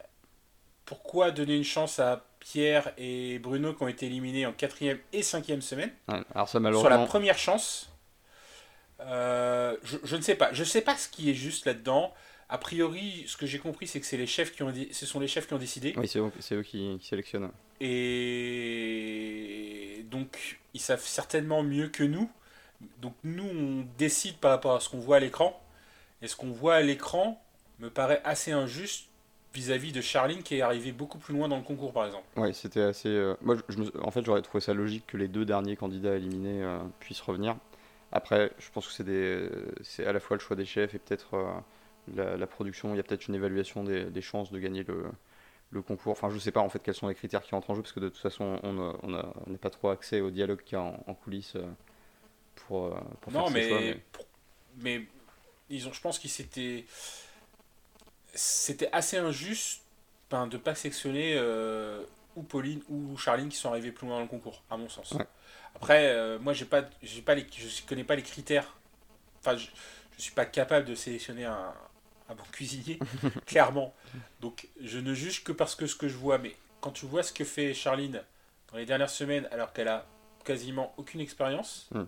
Pourquoi donner une chance à Pierre et Bruno qui ont été éliminés en quatrième et cinquième semaine alors ça, malheureusement... Sur la première chance, euh, je, je, ne sais pas. Je ne sais pas ce qui est juste là-dedans. A priori, ce que j'ai compris, c'est que c'est les chefs qui ont, ce sont les chefs qui ont décidé. Oui, c'est eux, eux qui, qui, sélectionnent. Et donc, ils savent certainement mieux que nous. Donc, nous, on décide par rapport à ce qu'on voit à l'écran. Et ce qu'on voit à l'écran me paraît assez injuste vis-à-vis de Charline qui est arrivé beaucoup plus loin dans le concours par exemple. Oui, c'était assez. Euh, moi, je, en fait, j'aurais trouvé ça logique que les deux derniers candidats éliminés euh, puissent revenir. Après, je pense que c'est des... c'est à la fois le choix des chefs et peut-être euh, la, production. Il y a peut-être une évaluation des, des, chances de gagner le, le concours. Enfin, je sais pas en fait quels sont les critères qui entrent en jeu parce que de toute façon, on n'a on pas trop accès au dialogue qu'il y a en, coulisses pour, pour non, faire mais, choix, mais... mais ils ont, je pense qu'ils s'étaient. C'était assez injuste ben, de pas sectionner euh, ou Pauline ou Charline qui sont arrivés plus loin dans le concours, à mon sens. Après, euh, moi, j'ai pas, j'ai pas les, je connais pas les critères. Enfin, je, je suis pas capable de sélectionner un, un bon cuisinier, clairement. Donc, je ne juge que parce que ce que je vois. Mais quand tu vois ce que fait Charline dans les dernières semaines, alors qu'elle a quasiment aucune expérience, hmm.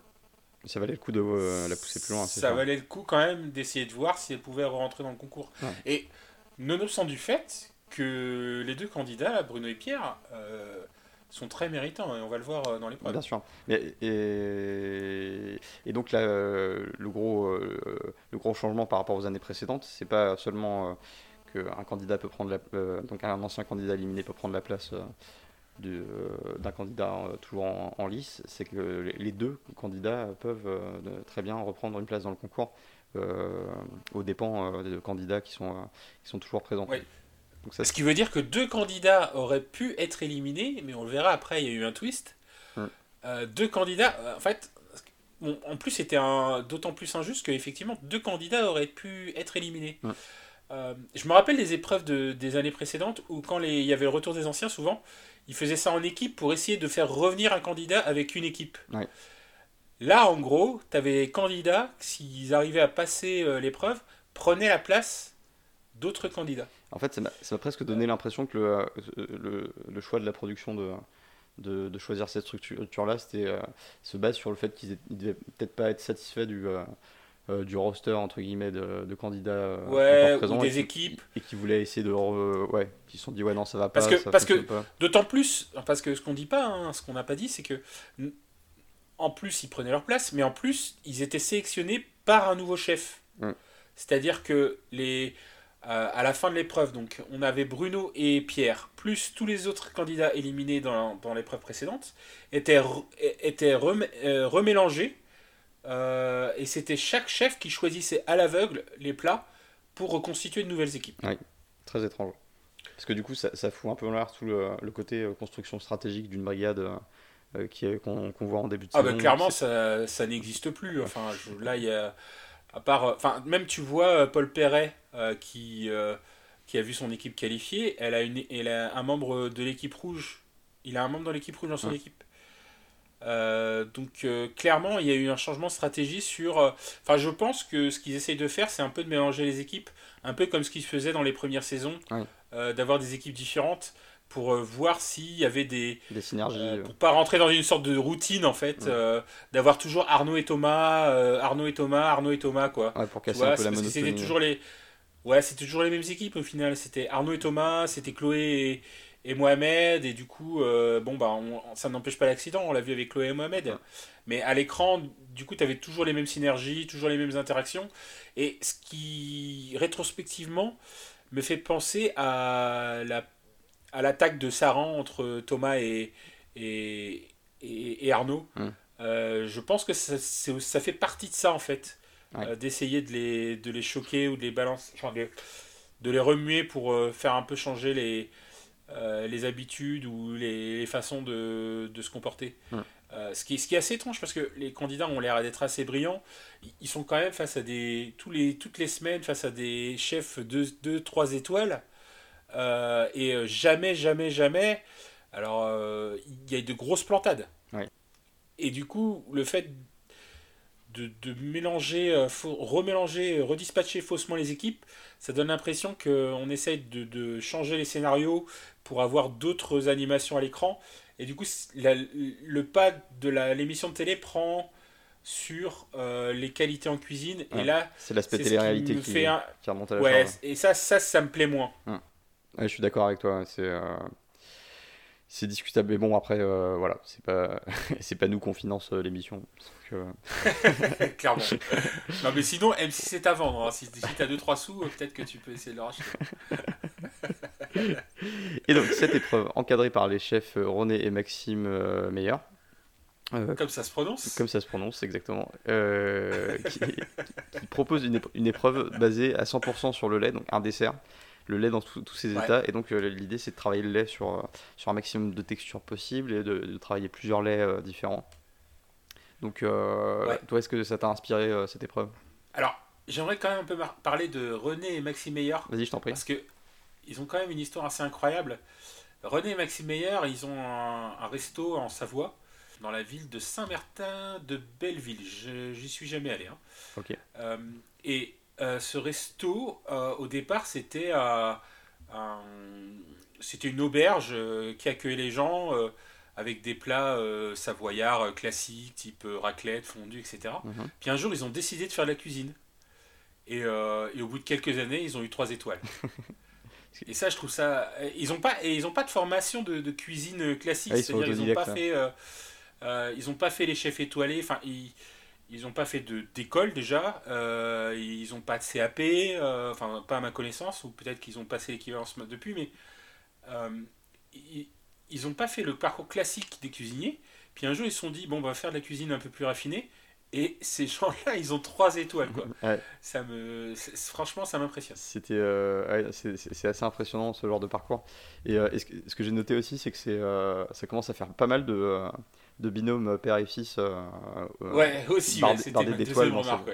Ça valait le coup de euh, la pousser plus loin. Ça, valait le coup quand même d'essayer de voir si elle pouvait rentrer dans le concours. Et nonobstant du fait que les deux candidats, Bruno et Pierre, euh, sont très méritants et on va le voir euh, dans les Bien sûr. et, et, donc là, le, gros, le gros changement par rapport aux années précédentes, c'est pas seulement qu'un candidat peut prendre la, donc un ancien candidat éliminé peut prendre la place euh, d'un candidat euh, toujours en, lice, c'est que les deux candidats peuvent euh, très bien reprendre une place dans le concours aux dépens des candidats qui sont, qui sont toujours présents. Donc ça, Ce qui veut dire que deux candidats auraient pu être éliminés, mais on le verra après, il y a eu un twist. Hmm. deux candidats, en fait, en plus c'était d'autant plus injuste qu'effectivement deux candidats auraient pu être éliminés. Hmm. je me rappelle des épreuves de, des années précédentes où quand les, il y avait le retour des anciens, souvent, il faisait ça en équipe pour essayer de faire revenir un candidat avec une équipe. Là, en gros, tu avais des candidats, s'ils arrivaient à passer euh, l'épreuve, prenaient la place d'autres candidats. En fait, ça m'a presque donné l'impression que le, le, le, choix de la production de, de, de choisir cette structure-là, c'était euh, se base sur le fait qu'ils ne devaient peut-être pas être satisfaits du, euh, du roster entre guillemets de, candidats ouais, ou des équipes et qui voulaient essayer de ouais qui se sont dit ouais non ça va pas parce que ça parce que d'autant plus parce que ce qu'on dit pas hein, ce qu'on n'a pas dit c'est que en plus ils prenaient leur place mais en plus ils étaient sélectionnés par un nouveau chef mm. c'est-à-dire que les euh, à la fin de l'épreuve, donc on avait Bruno et Pierre, plus tous les autres candidats éliminés dans, dans l'épreuve précédente, étaient, étaient euh, remélangés. Euh, et c'était chaque chef qui choisissait à l'aveugle les plats pour reconstituer de nouvelles équipes. Oui, très étrange. Parce que du coup, ça, ça fout un peu en l'air tout le, le, côté construction stratégique d'une brigade qu'on voit en début de ah bah, clairement, ça, ça n'existe plus. Enfin, là, il y a à part, euh, enfin, même tu vois euh, Paul Perret euh, qui, qui a vu son équipe qualifiée, elle a, une, elle a un membre de l'équipe rouge. Il a un membre dans l'équipe rouge dans son équipe? Donc clairement, il y a eu un changement de stratégie sur... Enfin, je pense que ce qu'ils essayent de faire, c'est un peu de mélanger les équipes, un peu comme ce qu'ils faisaient dans les premières saisons, d'avoir des équipes différentes pour euh, voir s'il y avait des, des synergies. Euh, pour pas rentrer dans une sorte de routine en fait, euh, d'avoir toujours Arnaud et Thomas, Arnaud et Thomas, Arnaud et Thomas quoi. Ouais, pour casser un peu la monotonie. C'était toujours les, ouais, c'était toujours les mêmes équipes au final. C'était Arnaud et Thomas, c'était Chloé et, et, Mohamed et du coup, bon bah, ça n'empêche pas l'accident. On l'a vu avec Chloé et Mohamed. Mais à l'écran, du coup, tu avais toujours les mêmes synergies, toujours les mêmes interactions. Et ce qui, rétrospectivement, me fait penser à la à l'attaque de Saran entre Thomas et, et, et, Arnaud. Hum. Euh, je pense que ça, ça, fait partie de ça en fait. Euh, d'essayer de les, de les choquer ou de les balancer, enfin, de, les remuer pour euh, faire un peu changer les, les habitudes ou les, façons de, de, se comporter. Ce, qui, ce qui est assez étrange parce que les candidats ont l'air d'être assez brillants. Ils sont quand même face à des. Tous les, toutes les semaines face à des chefs de 2-3 étoiles. Euh, et euh, jamais, jamais, jamais. Alors, euh, il y a de grosses plantades. Et du coup, le fait de, de mélanger, remélanger, redispatcher faussement les équipes, ça donne l'impression qu'on essaye de, de, changer les scénarios pour avoir d'autres animations à l'écran. Et du coup, le pas de l'émission de télé prend sur les qualités en cuisine. Et là, c'est l'aspect télé-réalité qui, qui, remonte à la ouais, Et ça, ça, ça me plaît moins. Hum je suis d'accord avec toi. C'est euh, c'est discutable. Mais bon, après, euh, voilà, c'est pas c'est pas nous qu'on finance euh, l'émission. Clairement. non, mais sinon, M6 c'est à vendre. Hein. Si, si t'as 2-3 sous, peut-être que tu peux essayer de le racheter. et donc, cette épreuve, encadrée par les chefs René et Maxime Meyer. comme ça se prononce Comme ça se prononce, exactement. qui, qui, propose une, une épreuve basée à 100% sur le lait, donc un dessert le lait dans tous ses états. Et donc euh, l'idée c'est de travailler le lait sur, euh, sur un maximum de textures possible et de, travailler plusieurs laits euh, différents. Donc toi est-ce que ça t'a inspiré cette épreuve? Alors j'aimerais quand même un peu parler de René et Maxime Meyer. Vas-y je t'en prie. Parce que ils ont quand même une histoire assez incroyable. René et Maxime Meyer, ils ont un, resto en Savoie, dans la ville de Saint-Martin de Belleville. J'y suis jamais allé. Hein. Ok. et euh, ce resto, euh, au départ, c'était une auberge euh, qui accueillait les gens avec des plats savoyards classiques, type raclette, fondue, etc. Mhm. Puis un jour, ils ont décidé de faire de la cuisine. Et, et, au bout de quelques années, ils ont eu trois étoiles. et ça, je trouve ça. Ils n'ont pas, et ils ont pas de formation de, de cuisine classique. Ah, C'est-à-dire, ils n'ont pas fait. ils ont pas fait les chefs étoilés. Enfin, ils ils n'ont pas fait d'école déjà, euh, ils n'ont pas de CAP, euh, enfin pas à ma connaissance, ou peut-être qu'ils ont passé l'équivalence depuis, mais euh, ils n'ont pas fait le parcours classique des cuisiniers. Puis un jour ils se sont dit, bon, on va faire de la cuisine un peu plus raffinée, et ces gens-là, ils ont trois étoiles. Quoi. Ça me, franchement, ça m'impressionne. C'était, c'est assez impressionnant ce genre de parcours. Et, ce que, ce que j'ai noté aussi, c'est que c'est, ça commence à faire pas mal de de binôme père et fils. Euh, euh, ouais, aussi, ouais, c'était d'étoiles dans,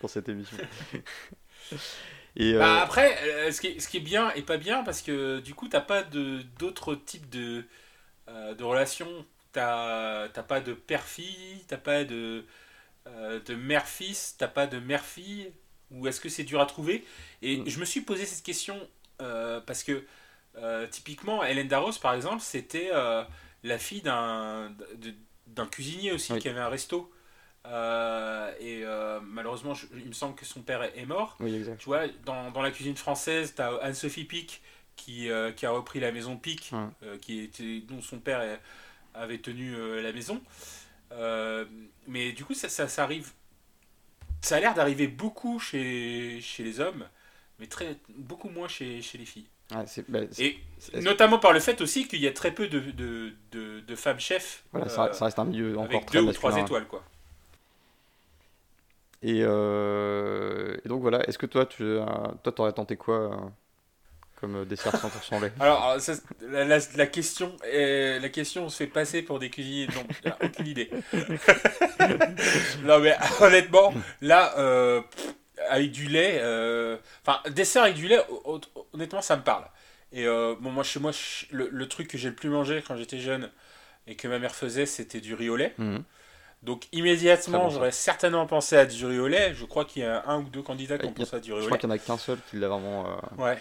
dans cette émission. et, bah, euh, après, ce qui, est, ce qui est bien et pas bien, parce que du coup, t'as pas d'autres types de, de relations. T'as pas de père-fille, t'as pas de, de mère-fils, t'as pas de mère-fille. Ou est-ce que c'est dur à trouver? Et mm. je me suis posé cette question parce que typiquement, Hélène Darros, par exemple, c'était la fille d'un d'un cuisinier aussi qui avait un resto. Euh, et euh, malheureusement, je- il me semble que son père est, mort. Oui, exact. Tu vois, dans, dans la cuisine française, tu as Anne-Sophie Pic qui, euh, qui a repris la maison Pic, Ouais. qui était, dont son père avait tenu la maison. Mais du coup, ça, ça, ça arrive. Ça a l'air d'arriver beaucoup chez, chez les hommes, mais très, beaucoup moins chez, chez les filles. C'est- bah, Et notamment par le fait aussi qu'il y a très peu de, de, de, de femmes chefs voilà, euh, ça, ça reste un milieu encore avec très deux ou trois étoiles. Quoi. Et, euh, et donc voilà, est-ce que toi, tu toi, t'aurais tenté quoi euh, comme euh, dessert 100% lait Alors, ça, la, la, la question, est- la question se fait passer pour des cuisiniers. A aucune idée. non, mais honnêtement, là, euh, pff, avec du lait, euh, enfin, dessert avec du lait, hon- honnêtement, ça me parle. Et euh, bon, moi, chez moi, je- le, le truc que j'ai le plus mangé quand j'étais jeune et que ma mère faisait, c'était du riz au lait. Mhm. Donc, immédiatement, bon, j'aurais certainement pensé à du riz au lait. Je crois qu'il y a un ou deux candidats qui ont pensé à du riz Je au crois lait. qu'il n'y en a qu'un seul qui l'a vraiment. euh, Ouais.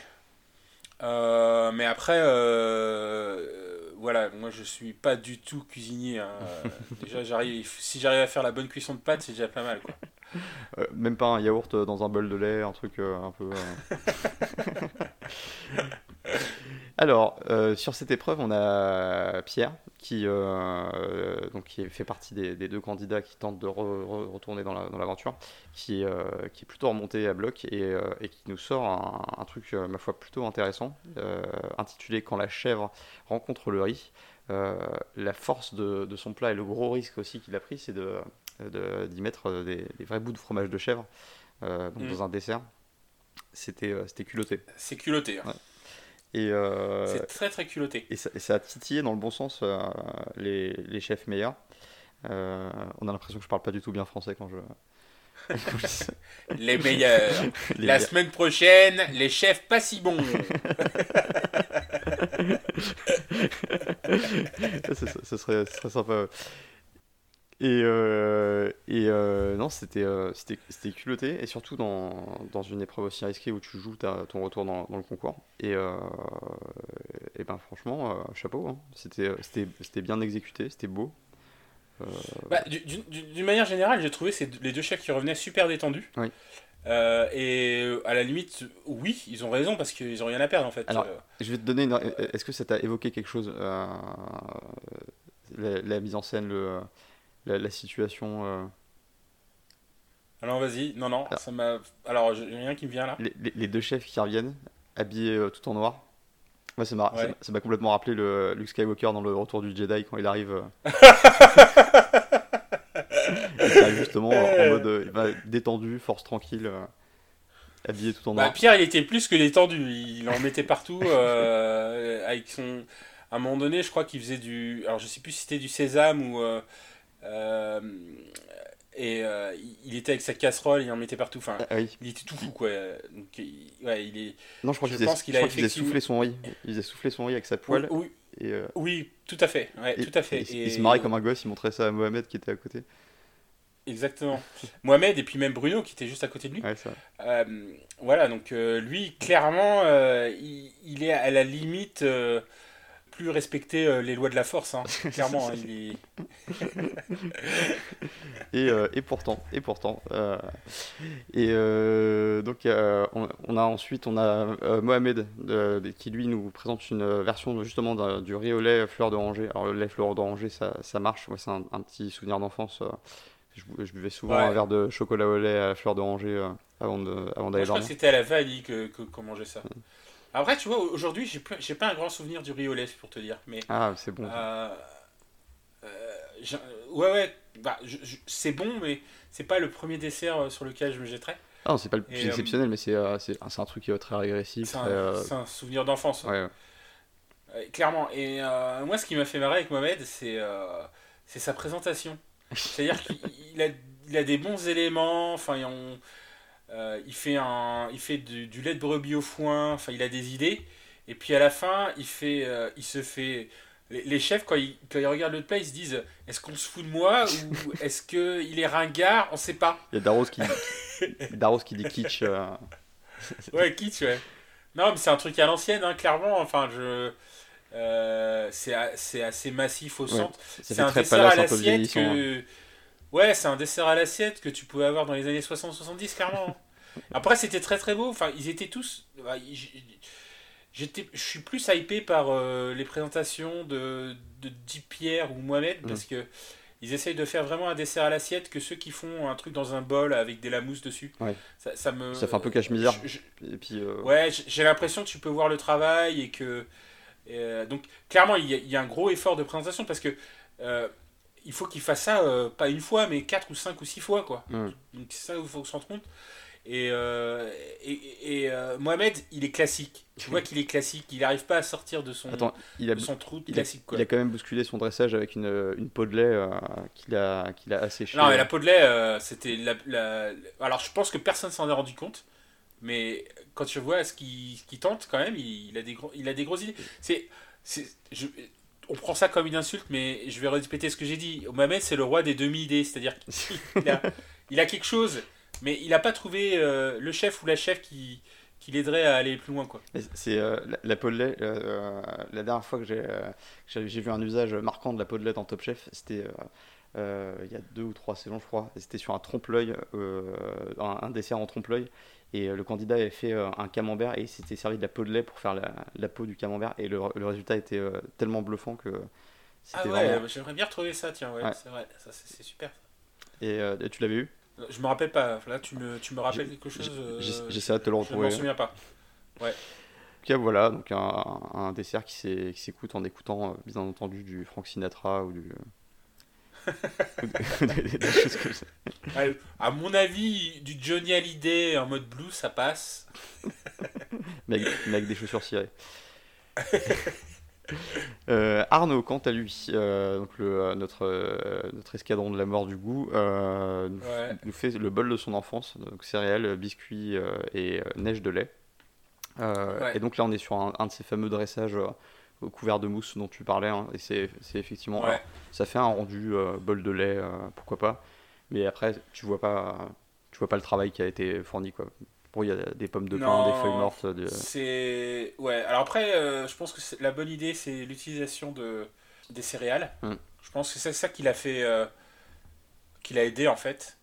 Euh, mais après, euh, voilà, moi je suis pas du tout cuisinier. hein. Déjà, j'arrive, si j'arrive à faire la bonne cuisson de pâtes, c'est déjà pas mal. Quoi. Euh, même pas un yaourt euh, dans un bol de lait, un truc euh, un peu. euh. Alors, sur cette épreuve, on a Pierre qui, donc, qui fait partie des, des deux candidats qui tentent de re- re- retourner dans la- dans l'aventure, qui, qui est plutôt remonté à bloc et, et qui nous sort un, un truc, ma foi, plutôt intéressant, intitulé Quand la chèvre rencontre le riz. La force de, de son plat et le gros risque aussi qu'il a pris, c'est de- d'y mettre des, des vrais bouts de fromage de chèvre euh, donc Mm. dans un dessert. C'était, euh, c'était culotté. C'est culotté. hein. Ouais. Et, euh, C'est très très culotté. et, ça, et ça a titillé dans le bon sens euh, les, les chefs meilleurs. Euh, on a l'impression que je parle pas du tout bien français quand je. Les meilleurs. Les La meilleurs. semaine prochaine, les chefs pas si bons. ça serait, ça serait sympa. Et, euh, et euh, non, c'était euh, c'était c'était culotté, et surtout dans, dans une épreuve aussi risquée où tu joues ton retour dans, dans le concours. Et, et ben franchement, chapeau, hein. c'était bien exécuté, c'était beau. Bah, du- d'une manière générale, j'ai trouvé ces les deux chefs qui revenaient super détendus. Oui. Euh, et à la limite, oui, ils ont raison parce qu'ils ont rien à perdre en fait. Alors, je vais te donner. une- Est-ce que ça t'a évoqué quelque chose euh, la, la mise en scène, le, la, la situation euh, Alors vas-y, non, non, Ah. ça m'a. Alors, j'ai rien qui me vient là. les, les- les deux chefs qui reviennent, habillés euh, tout en noir. Ça m'a Ouais. complètement rappelé le Luke Skywalker dans le Retour du Jedi quand il arrive. euh. il justement en mode bah, détendu, force tranquille, habillé tout en Bah, noir. Pierre, il était plus que détendu. Il en mettait partout. euh, avec son. À un moment donné, je crois qu'il faisait du. Alors, je sais plus si c'était du sésame ou. euh, euh, et euh, il était avec sa casserole, il en mettait partout. Enfin, Ah oui. il était tout fou, quoi. Donc, il- ouais, il est. Non, je crois qu'il effectivement- souffler son riz. Il faisait souffler son riz avec sa poêle. oui, Et, euh, oui, tout à fait. Ouais, et- tout à fait. et- Et- Il se marrait comme un gosse, il montrait ça à Mohamed qui était à côté. Exactement. Mohamed et puis même Bruno qui était juste à côté de lui. Ouais. Euh, voilà, donc lui, clairement, il, il est à la limite plus respecter euh, les lois de la force. hein. Clairement, hein, il est... Et, euh, et pourtant, et pourtant. euh, et donc, on, on a ensuite, on a Mohamed qui lui nous présente une version justement du riz au lait fleur d'oranger. Alors, le lait fleur d'oranger, ça, ça marche. Moi, c'est un, un petit souvenir d'enfance. je, bu- je buvais souvent Ouais. un verre de chocolat au lait à la fleur d'oranger avant de- avant d'aller je crois que dormir. c'était à la vanille que, que- qu'on mangeait ça. Après, tu vois, aujourd'hui, j'ai, plus- j'ai pas un grand souvenir du lait, pour te dire. Mais Ah, c'est bon. euh, euh, ouais, ouais, bah, je- je- c'est bon, mais c'est pas le premier dessert euh, sur lequel je me jetterais. Ah, non, c'est pas le plus et, exceptionnel, mais c'est c'est c'est un truc euh, très régressif. C'est très, un, c'est un souvenir d'enfance. ouais, ouais. Euh, clairement. Et moi, ce qui m'a fait marrer avec Mohamed, c'est c'est sa présentation. C'est-à-dire qu'il il a, il a des bons éléments. Enfin, on- euh, il fait, un, il fait du, du lait de brebis au foin. Enfin, il a des idées. Et puis à la fin, il, fait, euh, il se fait. Les, les chefs, quand ils, quand ils regardent le plat, ils se disent est-ce qu'on se fout de moi ou est-ce qu'il est ringard? On sait pas. Il y a Daros qui, Daros qui dit kitsch. euh, Ouais, kitsch, ouais. Non, mais c'est un truc à l'ancienne, hein, clairement. Enfin, je. c'est assez massif au centre. C'est un très dessert à l'assiette hein. Ouais, c'est un dessert à l'assiette que tu pouvais avoir dans les années 60-70, clairement. Après, c'était très très beau. Enfin, ils étaient tous. bah, J'étais, je suis plus hypé par euh, les présentations de, de Di Pierre ou Mohamed Mhm. parce que ils essayent de faire vraiment un dessert à l'assiette que ceux qui font un truc dans un bol avec des la mousse dessus. Ouais. Ça, ça me. Ça fait un peu cache-misère. Et puis, euh, Ouais, j'ai l'impression que tu peux voir le travail et que. euh, donc, clairement, il y, a, il y a un gros effort de présentation parce que il faut qu'il fasse ça euh, pas une fois, mais quatre ou cinq ou six fois, quoi. Mm. Donc, c'est ça où il faut se rendre compte. Et, euh, et, et, euh, Mohamed, il est classique. Tu vois qu'il est classique. Il n'arrive pas à sortir de son, Attends, il a, de son trou il a, classique, quoi. il a quand même bousculé son dressage avec une, une peau de lait euh, qu'il a, qu'il a asséché. Non, mais la peau de lait, c'était la, la- Alors, je pense que personne s'en est rendu compte. Mais quand tu vois ce qu'il tente, quand même, il, il a, des gros, il a des grosses idées. C'est, c'est, je- on prend ça comme une insulte, mais je vais répéter ce que j'ai dit. Mohamed, c'est le roi des demi-idées. C'est-à-dire qu'il a, il a quelque chose, mais il n'a pas trouvé euh, le chef ou la chef qui, qui l'aiderait à aller plus loin. Quoi. C'est euh, la, la peau de lait. euh, la dernière fois que j'ai euh, vu un usage marquant de la peau de lait dans Top Chef, c'était euh, euh, il y a deux ou trois saisons, je crois. C'était sur un trompe-l'œil, euh, un, un dessert en trompe-l'œil. Et euh, le candidat avait fait euh, un camembert et il s'était servi de la peau de lait pour faire la, la peau du camembert. Et le, le résultat était euh, tellement bluffant que Ah ouais, vraiment. j'aimerais bien retrouver ça, tiens, ouais, Ouais. c'est vrai, ça, c'est, super. Et euh, tu l'avais eu? Je me rappelle pas, là tu me, tu me rappelles quelque chose euh, J'essa- J'essaierai de te le Je retrouver. m'en souviens pas. Tout cas, voilà, donc un, un dessert qui s'é- qui s'écoute en écoutant, bien entendu, du Frank Sinatra ou du. Ou des- des- des choses comme ça. Ouais, À mon avis, du Johnny Hallyday en mode blues, ça passe. mais, avec, mais avec des chaussures cirées. Euh, Arnaud, quant à lui, euh, donc le, euh, notre, euh, notre escadron de la mort du goût, nous, Ouais. nous fait le bol de son enfance, donc céréales, biscuits et neige de lait. Ouais. Et donc là, on est sur un, un de ces fameux dressages couvert de mousse dont tu parlais, hein, et c'est effectivement, Ouais. alors, ça fait un rendu euh, bol de lait, euh, pourquoi pas, mais après, tu vois pas, tu vois pas le travail qui a été fourni, quoi. Bon, il y a des pommes de pain, des feuilles mortes, de... C'est. Ouais, alors après, euh, je pense que la bonne idée, c'est l'utilisation de... des céréales. Mm. Je pense que c'est ça qui l'a fait. qui l'a aidé en fait.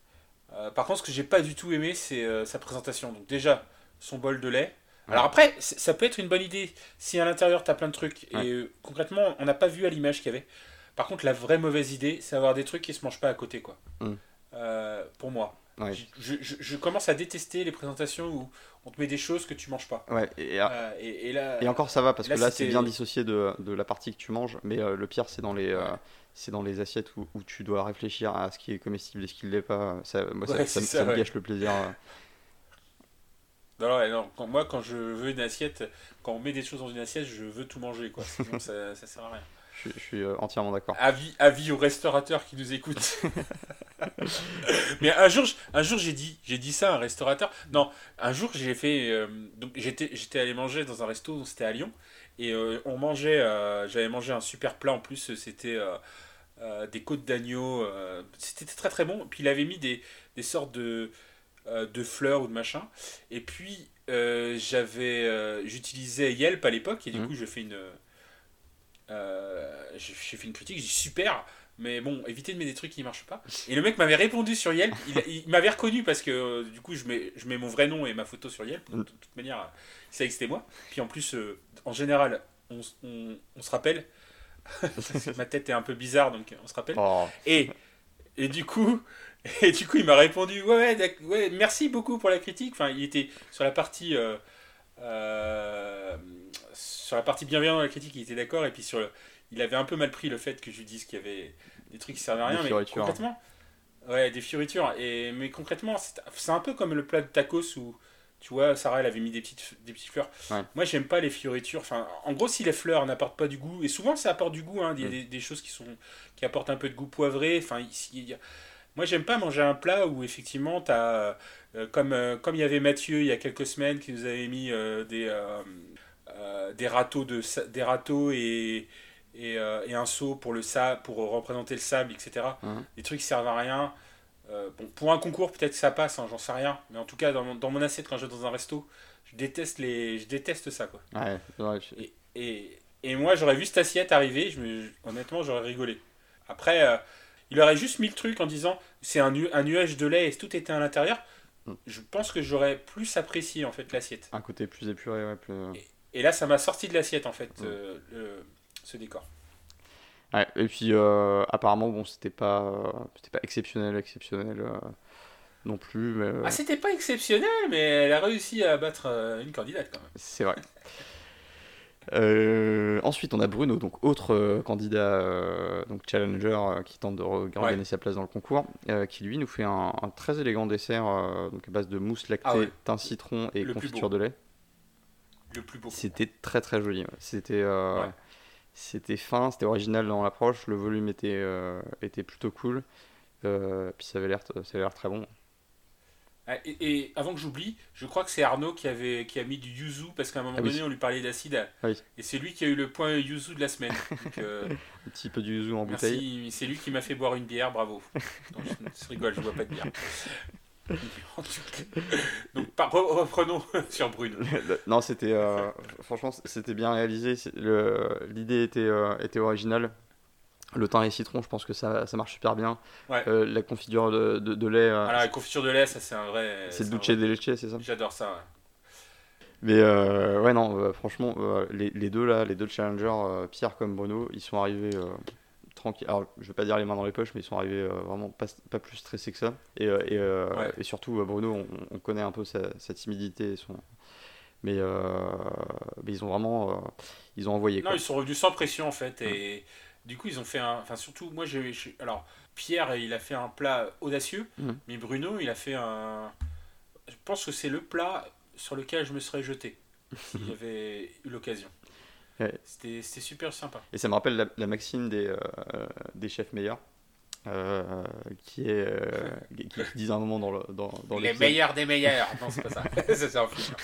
Par contre, ce que j'ai pas du tout aimé, c'est sa présentation. Donc, déjà, son bol de lait. Alors après, ça peut être une bonne idée si à l'intérieur t'as plein de trucs. Ouais. Et euh, concrètement, on n'a pas vu à l'image qu'il y avait. Par contre, la vraie mauvaise idée, c'est avoir des trucs qui se mangent pas à côté, quoi. Mm. Euh, pour moi. Ouais. Je, je- je commence à détester les présentations où on te met des choses que tu manges pas. Ouais, et, Euh, et, et là, et encore ça va parce là, que là c'est bien dissocié de, de la partie que tu manges, mais euh, le pire c'est dans les euh, Ouais. c'est dans les assiettes où, où tu dois réfléchir à ce qui est comestible et ce qui ne l'est pas. Ça, moi ça, Ouais, ça, c'est ça ça, me gâche le plaisir. Non, quand- moi, quand je veux une assiette, quand on met des choses dans une assiette, je veux tout manger, quoi. Sinon, ça, ça sert à rien. Je, suis- je suis euh, entièrement d'accord. Avis, avis aux restaurateurs qui nous écoutent. Mais un jour, un jour j'ai dit, j'ai dit ça à un restaurateur. Non, un jour j'ai fait, euh, donc j'étais, j'étais allé manger dans un resto, c'était à Lyon, et euh, on mangeait, euh, j'avais mangé un super plat en plus, c'était des côtes d'agneau, c'était très très bon. Puis il avait mis des, des sortes de, euh, de fleurs ou de machin, et puis euh, j'avais, euh, j'utilisais Yelp à l'époque, et du Mhm. coup je fais une j'ai fait une critique, j'ai dit super, mais bon, évitez de mettre des trucs qui marchent pas. Et le mec m'avait répondu sur Yelp, il, il m'avait reconnu parce que euh, du coup je mets, je mets mon vrai nom et ma photo sur Yelp, donc, de toute manière il savait que c'était moi. Puis en plus, euh, en général, on, on, on se rappelle, ma tête est un peu bizarre donc on se rappelle. Oh, Et, et du coup, et du coup, il m'a répondu ouais, ouais, ouais, merci beaucoup pour la critique. Enfin, il était sur la partie euh, euh, sur la partie bienveillante de la critique, il était d'accord. Et puis sur le, il avait un peu mal pris le fait que je lui dise qu'il y avait des trucs qui servaient à Des rien, mais fioritures. concrètement, ouais, des fioritures. Et mais concrètement, c'est un peu comme le plat de tacos où tu vois, Sarah, elle avait mis des petites, des petites fleurs. Ouais. Moi, j'aime pas les fioritures. Enfin, en gros, si les fleurs n'apportent pas du goût, et souvent ça apporte du goût, hein, il y a des, des choses qui, sont, qui apportent un peu de goût poivré. Enfin, ici, il y a- Moi, j'aime pas manger un plat où effectivement, as, comme, euh, comme il y avait Mathieu il y a quelques semaines qui nous avait mis euh, des, euh, euh, des râteaux, de, des râteaux et, et, euh, et un seau pour, le sa pour représenter le sable, etc. Mhm. Des trucs qui servent à rien. Euh, bon, pour un concours, peut-être que ça passe, hein, j'en sais rien. Mais en tout cas, dans mon, dans mon assiette, quand je vais dans un resto, je déteste, les, je déteste ça. Quoi. ouais, ouais, je- Et, et, et moi, j'aurais vu cette assiette arriver, je me- honnêtement, j'aurais rigolé. Après, euh, il aurait juste mis le truc en disant c'est un, nu- un nuage de lait et tout était à l'intérieur, Mm. je pense que j'aurais plus apprécié en fait l'assiette. Un côté plus épuré, ouais, plus... Et là, ça m'a sorti de l'assiette en fait, Mm. euh, le- ce décor. Ouais, et puis euh, apparemment, bon, c'était pas, euh, c'était pas exceptionnel, exceptionnel non plus, mais Ah, c'était pas exceptionnel, mais elle a réussi à battre une candidate quand même. c'est vrai. Euh, ensuite, on a Bruno, donc autre euh, candidat, euh, donc challenger, qui tente de re- regagner sa place dans le concours, qui lui nous fait un, un très élégant dessert donc à base de mousse lactée, Ah ouais. thym citron et Le confiture de lait. Le plus beau. C'était très très joli. ouais. C'était fin, c'était original dans l'approche, le volume était, était plutôt cool. Puis ça avait l'air ça avait l'air très bon. Ah, Et, et avant que j'oublie, je crois que c'est Arnaud qui, avait, qui a mis du yuzu parce qu'à un moment Ah oui. donné on lui parlait d'acide. Oui. Et c'est lui qui a eu le point yuzu de la semaine. Donc, euh, Un petit peu du yuzu en bouteille. merci, c'est lui qui m'a fait boire une bière, bravo. Non, je, je rigole, je bois pas de bière. Donc par- reprenons sur Bruno. Le- non, c'était euh, franchement c'était bien réalisé. L'idée était, euh, était originale. Le thym et citron, je pense que ça, ça marche super bien. Ouais. Euh, la confiture de, de- de lait, euh, Alors la confiture de lait, ça c'est un vrai. c'est le duce de leche, c'est ça? J'adore ça. ouais. Mais euh, ouais, non, franchement, les, les deux là, les deux challengers, Pierre comme Bruno, ils sont arrivés tranquilles. Alors, je vais pas dire les mains dans les poches, mais ils sont arrivés vraiment pas, pas plus stressés que ça. Et, et, Ouais. et surtout, Bruno, on, on connaît un peu sa, sa timidité et son. Mais, euh, mais ils ont vraiment. euh, ils ont envoyé Non, quoi. ils sont revenus sans pression en fait. Et du coup, ils ont fait un. Enfin, surtout, moi, j'ai. Alors, Pierre, il a fait un plat audacieux. Mhm. Mais Bruno, il a fait un. Je pense que c'est le plat sur lequel je me serais jeté si j'avais eu l'occasion. Ouais. C'était c'était super sympa. Et ça me rappelle la, la maxime des, euh, des chefs meilleurs. Euh, qui est euh, qui, qui disent un moment dans le dans, dans Les meilleurs des meilleurs. Non, c'est pas ça. c'est un film.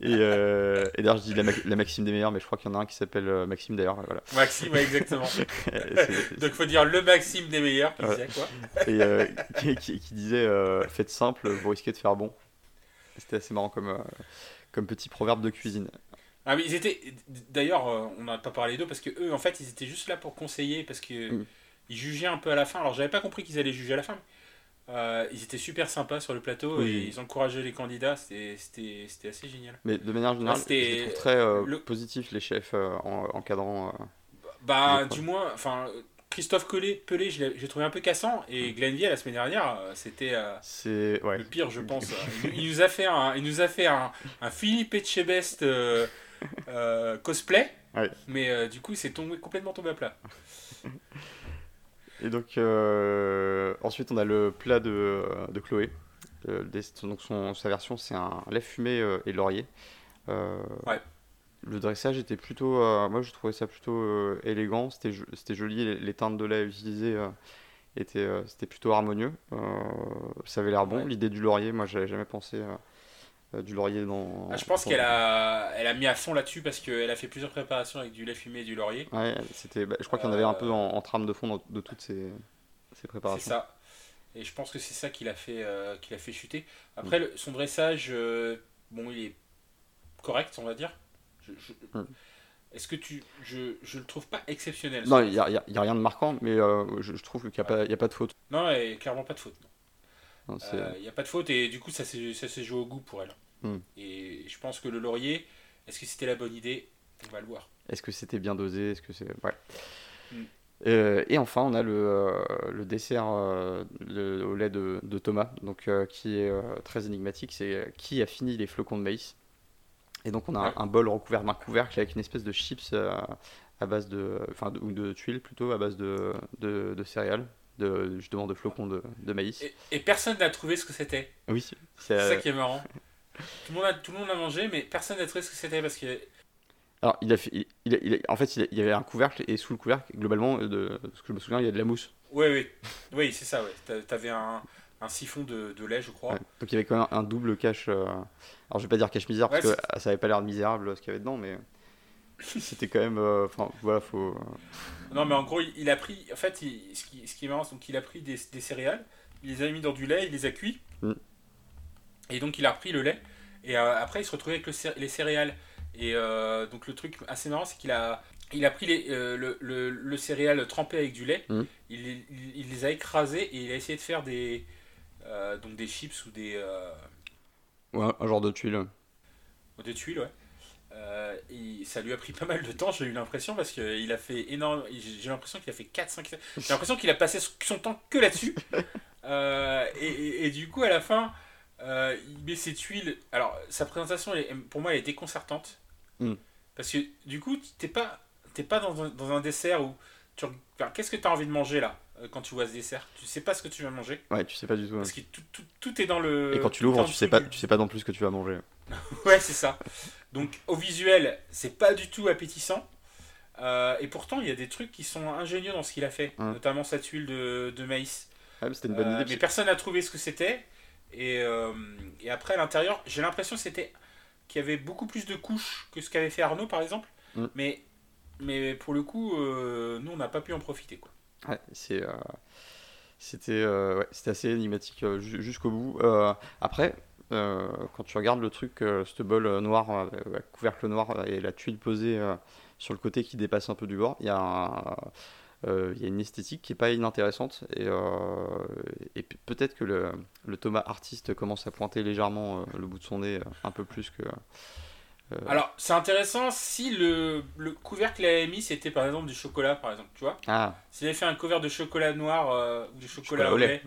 Et, euh, et d'ailleurs, je dis la, ma- la Maxime des meilleurs, mais je crois qu'il y en a un qui s'appelle Maxime d'ailleurs. Voilà. Maxime, exactement. Et, c'est- Donc, faut dire le Maxime des meilleurs. Qui disait quoi et, qui, qui- qui disait Faites simple, vous risquez de faire bon. C'était assez marrant comme, comme petit proverbe de cuisine. Ah mais ils étaient d'ailleurs on n'a pas parlé d'eux parce que eux en fait ils étaient juste là pour conseiller parce que Mm. Ils jugeaient un peu à la fin alors j'avais pas compris qu'ils allaient juger à la fin mais, euh, ils étaient super sympas sur le plateau Oui. et ils encourageaient les candidats c'était assez génial Mais de manière générale, c'était- très euh, le- positifs, les chefs euh, en, encadrant. euh. bah Je du moins enfin Christophe Collet, Pelé je l'ai j'ai trouvé un peu cassant et Glenville la semaine dernière c'était euh. Ouais. le pire je pense il, il nous a fait un il nous a fait un, un Philippe Etchebest euh, euh, cosplay Ouais. mais du coup c'est tombé complètement tombé à plat Et donc, euh, ensuite, on a le plat de, de Chloé. Euh, des- donc, son, sa version, c'est un lait fumé euh, et laurier. Euh, Ouais. Le dressage était plutôt. moi, je trouvais ça plutôt élégant. C'était jo- c'était joli. Les, les teintes de lait utilisées étaient, c'était plutôt harmonieux. Ça avait l'air bon. Ouais. L'idée du laurier, moi, j'avais jamais pensé du laurier dans. Ah, je pense qu'elle a, elle a mis à fond là-dessus parce qu'elle a fait plusieurs préparations avec du lait fumé et du laurier. Ouais, c'était. bah, je crois qu'il y en avait un Euh, peu en, en trame de fond dans- de toutes ces, ces C'est préparations. ça. Et je pense que c'est ça qui l'a fait, euh, qui l'a fait chuter. Après, le- son dressage, euh, bon, il est correct, on va dire. Je- je- Mm. Est-ce que tu. Je, je le trouve pas exceptionnel. Non, il n'y a, a- a rien de marquant, mais euh, je, je trouve qu'il n'y a, y a pas de faute. Non, et clairement pas de faute. non. Euh, Il n'y a pas de faute et du coup, ça s'est joué au goût pour elle. Mm. Et je pense que le laurier, est-ce que c'était la bonne idée? On va le voir. Est-ce que c'était bien dosé? Est-ce que c'est ouais. Mm. Euh, et enfin, on a le, euh, le dessert euh, le- au lait de, de Thomas, donc euh, qui est euh, très énigmatique. C'est euh, qui a fini les flocons de maïs? Et donc on a un, Ouais. un bol recouvert d'un couvercle avec une espèce de chips euh, à base de, enfin, de- ou de tuiles plutôt à base de, de, de céréales, de justement de flocons de, de maïs. Et, et personne n'a trouvé ce que c'était. Oui, c'est C'est euh, ça qui est marrant. Tout le monde a, tout le monde a mangé, mais personne n'a trouvé ce que c'était parce que. Alors, il a fait, il, en fait, il, y avait un couvercle et sous le couvercle, globalement, de, de ce que je me souviens, il y a de la mousse. Oui, oui, oui, c'est ça, ouais. T'a- T'avais un, un siphon de, de lait, je crois. Ouais. Donc, il y avait quand même un double cache. euh, Alors, je vais pas dire cache misère parce Ouais, que ah, ça avait pas l'air de misérable ce qu'il y avait dedans, mais c'était quand même. euh, Enfin, voilà, faut. Non, mais en gros, il, a pris. En fait, il- ce, qui, ce qui est marrant, c'est donc il a pris des, des céréales, il les a mis dans du lait, il les a cuits. Mm. Et donc, il a repris le lait. Et euh, après, il se retrouvait avec le les céréales. Et euh, donc, le truc assez marrant, c'est qu'il a. il a pris les, euh, le, le, le céréal trempé avec du lait, Mhm. il, les- il les a écrasés et il a essayé de faire des, euh, donc des chips ou des, euh, Ouais, un genre de tuile. des tuiles, ouais. Euh, et ça lui a pris pas mal de temps, j'ai eu l'impression, parce qu'il a fait énorme. J'ai l'impression qu'il a fait 4-5. J'ai l'impression qu'il a passé son temps que là-dessus. Euh, et, et- et du coup, à la fin, euh, il met ses tuiles. Alors, sa présentation, pour moi, elle est déconcertante. Mm. Parce que du coup, t'es pas, t'es pas dans un, dans un dessert où. tu reg- enfin, Qu'est-ce que tu as envie de manger là, euh, quand tu vois ce dessert? Tu sais pas ce que tu vas manger? Ouais, tu sais pas du tout. hein. Parce que tout, tout, tout est dans le. Et quand tu l'ouvres, tu sais pas, du- tu sais pas non plus ce que tu vas manger. Ouais, c'est ça. Donc, au visuel, c'est pas du tout appétissant. Euh, et pourtant, il y a des trucs qui sont ingénieux dans ce qu'il a fait, Hum. notamment sa tuile de, de maïs. Ouais, mais c'était une bonne Euh, idée. mais personne n'a trouvé ce que c'était. Et, euh, et après, à l'intérieur, j'ai l'impression c'était qu'il y avait beaucoup plus de couches que ce qu'avait fait Arnaud, par exemple. Hum. Mais, mais pour le coup, nous, on n'a pas pu en profiter. Quoi. Ouais, c'est. C'était euh, ouais, c'était assez énigmatique euh, ju- jusqu'au bout. Euh, après, quand tu regardes le truc, euh, ce bol euh, noir, euh, couvercle noir euh, et la tuile posée euh, sur le côté qui dépasse un peu du bord, il y a euh, une esthétique qui est pas inintéressante et, euh, et pe- peut-être que le, Thomas artiste commence à pointer légèrement euh, le bout de son nez euh, un peu plus que euh, Alors, c'est intéressant si le, le couvercle qu'il avait mis, c'était par exemple du chocolat, par exemple, tu vois. ah S'il avait fait un cover de chocolat noir euh, ou de chocolat, chocolat au lait.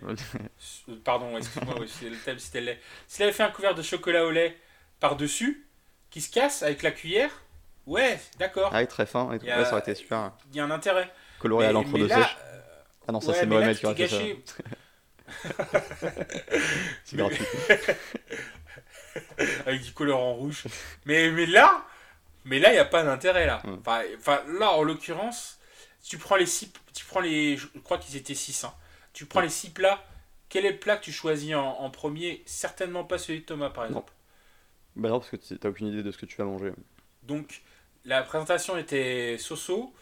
Euh, Pardon, excuse-moi, oui, c'est le thème, c'était le lait. S'il avait fait un couvert de chocolat au lait par-dessus, qui se casse avec la cuillère, ouais, d'accord, ah, très fin et tout. A- Ouais, ça aurait été super il y a un intérêt. coloré à l'encre de là, sèche. Ah non, ça ouais, c'est Mohamed qui aurait fait ça. C'est gratuit. avec du colorant rouge. Mais, mais là, mais là, il n'y a pas d'intérêt là. Mm. Enfin, enfin, là, en l'occurrence, tu prends les six, tu prends les, je crois qu'ils étaient 6 hein. Tu prends les six plats. Quel est le plat que tu choisis en, en premier? Certainement pas celui de Thomas, par exemple. Bah non, parce que tu- t'as aucune idée de ce que tu vas manger. Donc, la présentation était so-so,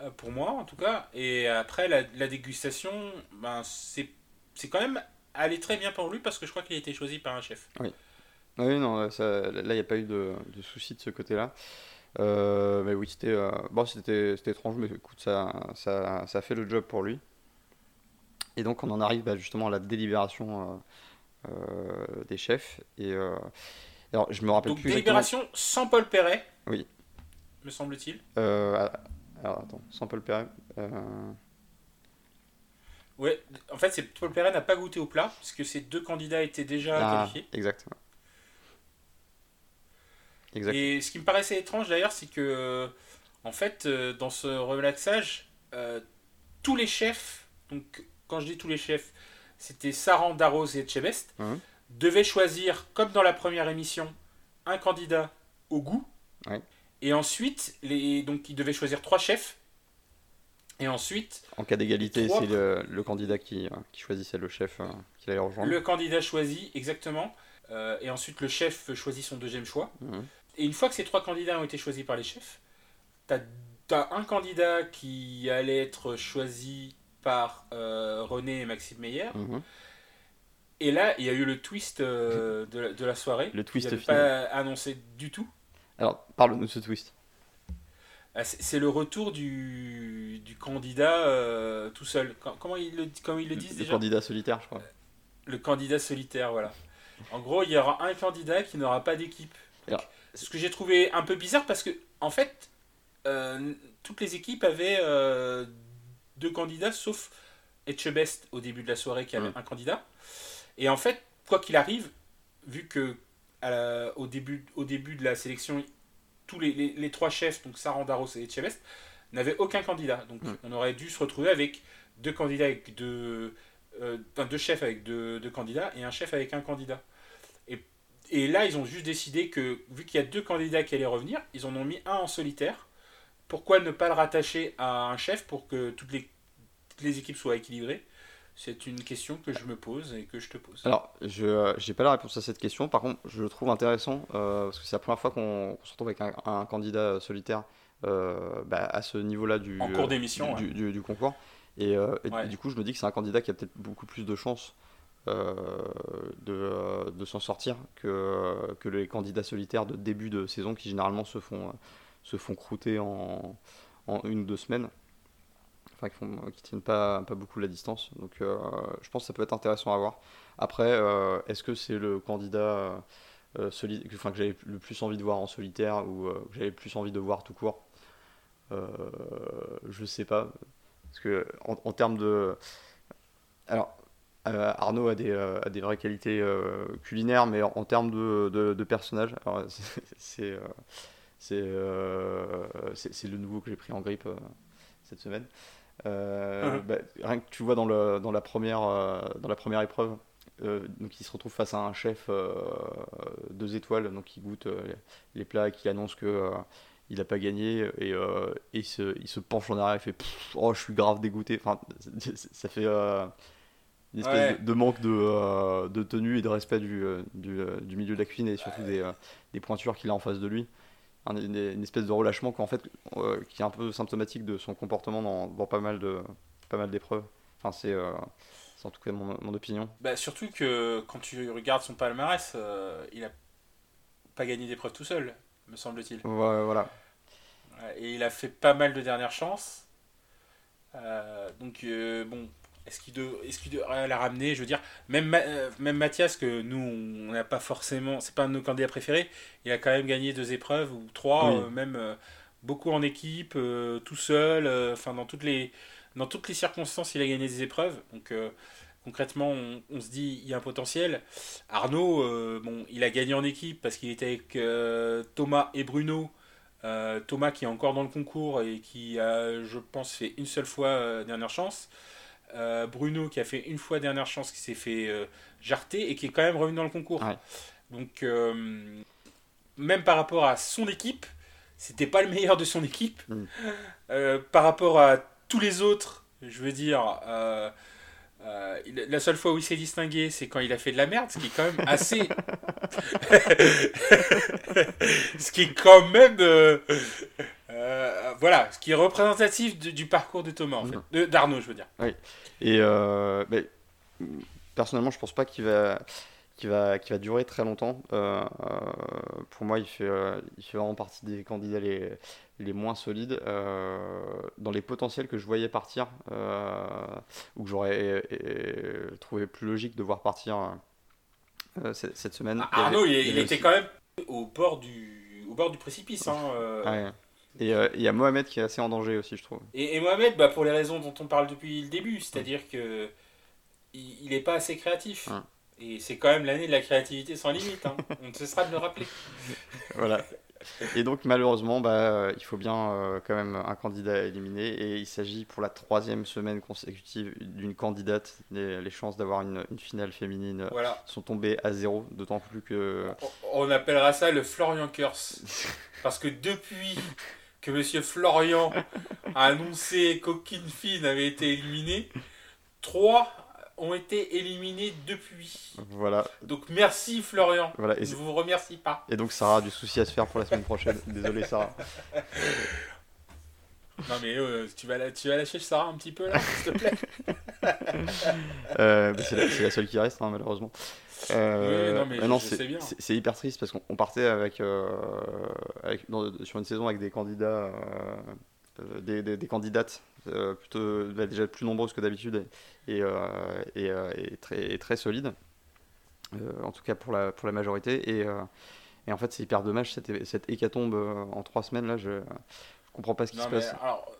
euh, pour moi en tout cas. Et après, la, la dégustation, ben, c'est c'est quand même allé très bien pour lui parce que je crois qu'il a été choisi par un chef. Ah oui, non, ça, là, il n'y a pas eu de, de soucis de ce côté-là. Euh, mais oui, c'était euh, bon, c'était étrange, mais écoute, ça, ça, ça a fait le job pour lui. Et donc, on en arrive bah, justement à la délibération euh, des chefs. Et alors, je me rappelle Donc, plus exactement. délibération sans Paul Perret. Oui. Me semble-t-il. Alors, attends, sans Paul Perret. Ouais, en fait, Paul Perret n'a pas goûté au plat puisque ces deux candidats étaient déjà ah, qualifiés. exact. Exact. Et ce qui me paraissait étrange d'ailleurs, c'est que, en fait, euh, dans ce relaxage, euh, tous les chefs, donc quand je dis tous les chefs, c'était Saran, Darros et Etchebest, Mhm. devaient choisir, comme dans la première émission, un candidat au goût. Ouais. Et ensuite, les, donc ils devaient choisir trois chefs. Et ensuite, En cas d'égalité, c'est le, le candidat qui, euh, qui choisissait le chef euh, qui allait rejoindre. le candidat choisit exactement. euh, et ensuite, le chef choisit son deuxième choix. Mhm. Et une fois que ces trois candidats ont été choisis par les chefs, tu as, un candidat qui allait être choisi par euh, René et Maxime Meyer. Mhm. Et là, il y a eu le twist euh, de, la, de la soirée. Le twist final. pas annoncé du tout. Alors, parle-nous de ce twist. Ah, C'est le retour du, du candidat euh, tout seul. Com- Comment ils le, comment ils le disent le déjà candidat solitaire, je crois. Le candidat solitaire, voilà. En gros, il y aura un candidat qui n'aura pas d'équipe. Ce que j'ai trouvé un peu bizarre parce que, en fait, euh, toutes les équipes avaient euh, deux candidats sauf Etchebest au début de la soirée qui avait un candidat. Et en fait, quoi qu'il arrive, vu que la- au, début, au début de la sélection, tous les, les- les trois chefs, donc Saran, Darros et Etchebest, n'avaient aucun candidat. Donc on aurait dû se retrouver avec deux candidats avec deux, euh, deux chefs avec deux, deux candidats et un chef avec un candidat. Et, là, ils ont juste décidé que, vu qu'il y a deux candidats qui allaient revenir, ils en ont mis un en solitaire. Pourquoi ne pas le rattacher à un chef pour que toutes les, toutes les équipes soient équilibrées? C'est une question que je me pose et que je te pose. Alors, je n'ai pas la réponse à cette question. Par contre, je le trouve intéressant euh, parce que c'est la première fois qu'on se retrouve avec un, un candidat solitaire euh, bah, à ce niveau-là du, En cours d'émission, du, du- du concours. Et, euh, et Ouais. du coup, je me dis que c'est un candidat qui a peut-être beaucoup plus de chances euh, de, euh, de s'en sortir que, que les candidats solitaires de début de saison qui généralement se font, euh, se font croûter en, en une ou deux semaines. Enfin, qui, ne tiennent pas, pas beaucoup la distance. Donc je pense que ça peut être intéressant à voir. Après, est-ce que c'est le candidat enfin, que j'avais le plus envie de voir en solitaire ou que j'avais le plus envie de voir tout court? Je sais pas. Parce que en termes de. Alors, euh, Arnaud a des, euh, a des, vraies qualités euh, culinaires, mais en, termes de, de, personnages, c'est le nouveau que j'ai pris en grippe cette semaine. Uh-huh. Bah, rien que tu vois dans, le, dans, la, première, dans la première épreuve, donc il se retrouve face à un chef deux étoiles, donc qui goûte les plats et qui annonce que il n'a pas gagné et, et il, se, il, se, penche en arrière et fait oh je suis grave dégoûté. Enfin, ça fait une espèce de, manque de, euh, de, tenue et de respect du, euh, du, euh, du milieu de la cuisine et surtout des, des, pointures qu'il a en face de lui. une, espèce de relâchement fait, qui est un peu symptomatique de son comportement dans, dans pas mal de pas mal d'épreuves. Enfin, c'est en tout cas mon, mon opinion. Bah, surtout que quand tu regardes son palmarès, il a pas gagné d'épreuve tout seul, me semble-t-il. voilà. Et il a fait pas mal de dernières chances. donc, bon, est-ce qu'il devrait la ramener? Je veux dire, même, euh, même Mathias, que nous, on n'a pas forcément. C'est pas un de nos candidats préférés, il a quand même gagné deux épreuves, ou trois, euh, même euh, beaucoup en équipe, tout seul, enfin, dans, toutes les, dans toutes les circonstances, il a gagné des épreuves. Donc, concrètement, on, se dit, il y a un potentiel. Arnaud, bon, il a gagné en équipe parce qu'il était avec Thomas et Bruno. Thomas qui est encore dans le concours et qui a, je pense, fait une seule fois dernière chance. Euh, Bruno qui a fait une fois dernière chance, qui s'est fait euh, jarter et qui est quand même revenu dans le concours. Donc, euh, même par rapport à son équipe, c'était pas le meilleur de son équipe. Mm. par rapport à tous les autres, je veux dire, la seule fois où il s'est distingué, c'est quand il a fait de la merde, ce qui est quand même assez. ce qui est quand même. voilà, ce qui est représentatif du parcours de Thomas, en fait. D'Arnaud, je veux dire. Oui. Et euh, personnellement, je pense pas qu'il va, qu'il va, va durer très longtemps. Euh, euh, pour moi, il fait, il fait vraiment partie des candidats les, les moins solides. dans les potentiels que je voyais partir, ou que j'aurais trouvé plus logique de voir partir cette, semaine. Ah, Arnaud, il, était quand même au bord du, au bord du précipice. Hein, et euh, il y a Mohamed qui est assez en danger aussi, je trouve. Et, Mohamed, bah, pour les raisons dont on parle depuis le début, c'est-à-dire que il n'est pas assez créatif. Et c'est quand même l'année de la créativité sans limite. Hein. on ne cessera de le rappeler. voilà. Et donc malheureusement, bah, il faut bien euh, quand même un candidat éliminé. Et il s'agit pour la troisième semaine consécutive d'une candidate. Les, chances d'avoir une, finale féminine sont tombées à zéro, d'autant plus que... On appellera ça le Florian Curse. Parce que depuis que Monsieur Florian a annoncé qu'aucune fille n'avait été éliminée, trois ont été éliminés depuis. Voilà. Donc merci Florian. Voilà, Je ne vous remercie pas. Et donc Sarah a du souci à se faire pour la semaine prochaine. Désolé Sarah. Non mais euh, tu, vas tu vas lâcher Sarah un petit peu là, s'il te plaît. euh, c'est la, seule qui reste hein, malheureusement. Euh, non, c'est hyper triste parce qu'on partait avec, euh, avec sur une saison avec des candidats, euh, des, des, candidates plutôt bah, déjà plus nombreuses que d'habitude et, et, et, très, très solides, en tout cas pour la, pour la majorité. Et, et en fait, c'est hyper dommage cette, cette hécatombe en trois semaines là. Je, je comprends pas ce qui se passe. Alors,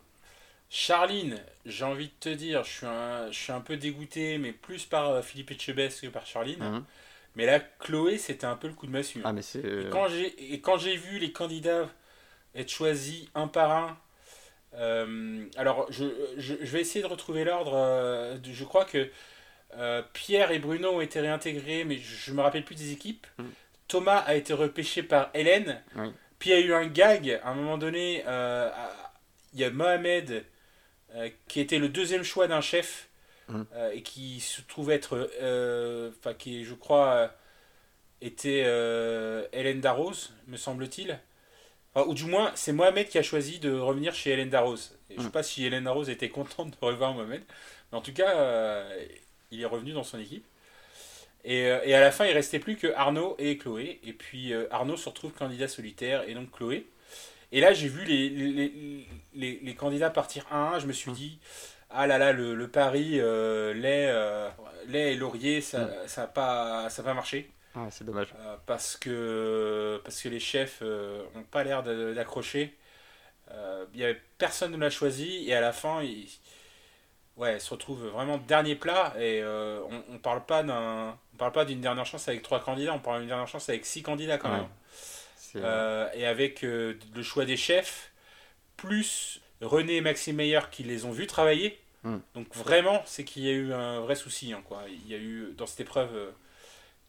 Charline, j'ai envie de te dire, je suis un, je suis un peu dégoûté, mais plus par euh, Philippe Etchebest que par Charline. Mhm. Mais là, Chloé, c'était un peu le coup de massue. Ah, mais c'est... Et quand j'ai, et quand j'ai vu les candidats être choisis un par un, euh, alors je, je, vais essayer de retrouver l'ordre. Euh, je crois que Pierre et Bruno ont été réintégrés, mais je ne me rappelle plus des équipes. Mhm. Thomas a été repêché par Hélène. Puis il y a eu un gag, à un moment donné, il y a Mohamed euh, qui était le deuxième choix d'un chef mmh. euh, et qui se trouve être, euh, enfin qui je crois était Hélène Darroze, me semble-t-il. ou du moins, c'est Mohamed qui a choisi de revenir chez Hélène Darroze. Je ne sais mmh. pas si Hélène Darroze était contente de revoir Mohamed, mais en tout cas, il est revenu dans son équipe. Et, et, à la fin, il restait plus que Arnaud et Chloé. Et puis Arnaud se retrouve candidat solitaire et donc Chloé. Et là, j'ai vu les, les, les, les, candidats partir un à un. Je me suis Mm. dit, ah là là, le, le pari, euh, lait, euh, lait et laurier, ça n'a ça a pas, ça pas marché. Ah, c'est dommage. Euh, parce, que, parce que les chefs n'ont pas l'air d'accrocher. Il y avait personne ne l'a choisi et à la fin, il, ouais, il se retrouve vraiment dernier plat et on, on parle pas d'un, on parle pas d'une dernière chance avec trois candidats, on parle d'une dernière chance avec six candidats quand Ouais. même. Euh, Euh, et avec euh, le choix des chefs, plus René et Maxime Meyer qui les ont vus travailler. Hmm. Donc vraiment, c'est qu'il y a eu un vrai souci. hein, quoi. Il y a eu, dans cette épreuve,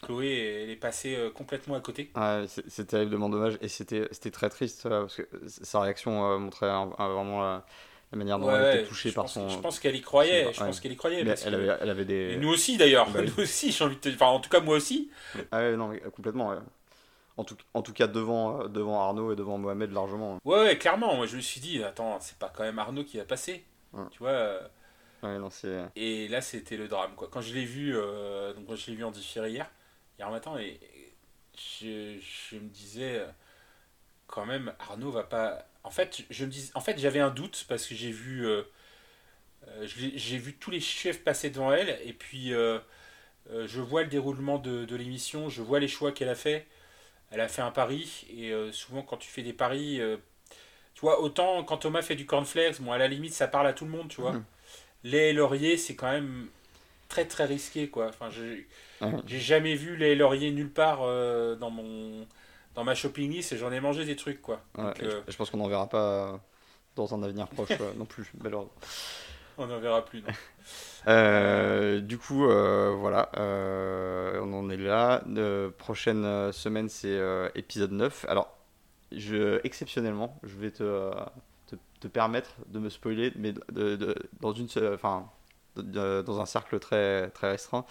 Chloé, elle est passée complètement à côté. Ouais, c'est terriblement dommage et c'était très triste parce que sa réaction montrait vraiment la, manière dont Ouais, elle était touchée par pense, son. Je pense qu'elle y croyait. Je ouais. pense qu'elle y croyait. Parce elle avait, elle avait des. Et nous aussi d'ailleurs. Bah nous aussi, j'ai envie de te dire. Enfin, en tout cas, moi aussi. Ah ouais, non, mais complètement. ouais. En tout, en tout cas, devant, euh, devant Arnaud et devant Mohamed, largement. Ouais, ouais, clairement. Moi, je me suis dit, attends, c'est pas quand même Arnaud qui va passer. Ouais. Tu vois. euh, Ouais, non, c'est. Et là, c'était le drame. Quoi. Quand je l'ai vu, euh, donc quand je l'ai vu en différé hier, hier matin, et, et je, je me disais, euh, quand même, Arnaud va pas. En fait, je me dis, en fait, j'avais un doute parce que j'ai vu, euh, euh, j'ai vu tous les chefs passer devant elle, et puis euh, euh, je vois le déroulement de, de l'émission, je vois les choix qu'elle a fait. Elle a fait un pari, et euh, souvent quand tu fais des paris, euh, tu vois, autant quand Thomas fait du cornflakes, bon, à la limite, ça parle à tout le monde, tu vois Mhm. lait et laurier, c'est quand même très très risqué quoi. Enfin, j'ai j'ai jamais vu lait et laurier nulle part euh, dans mon dans ma shopping list et j'en ai mangé des trucs quoi. Ouais, Donc, et je, je pense qu'on n'en verra pas dans un avenir proche non plus, malheureusement. on n'en verra plus. non. Euh, du coup, euh, voilà, euh, on en est là. Prochaine semaine, c'est épisode 9. Alors, je, exceptionnellement, je vais te, te, te permettre de me spoiler, mais de, de- dans, une, enfin, de- dans un cercle très, très restreint.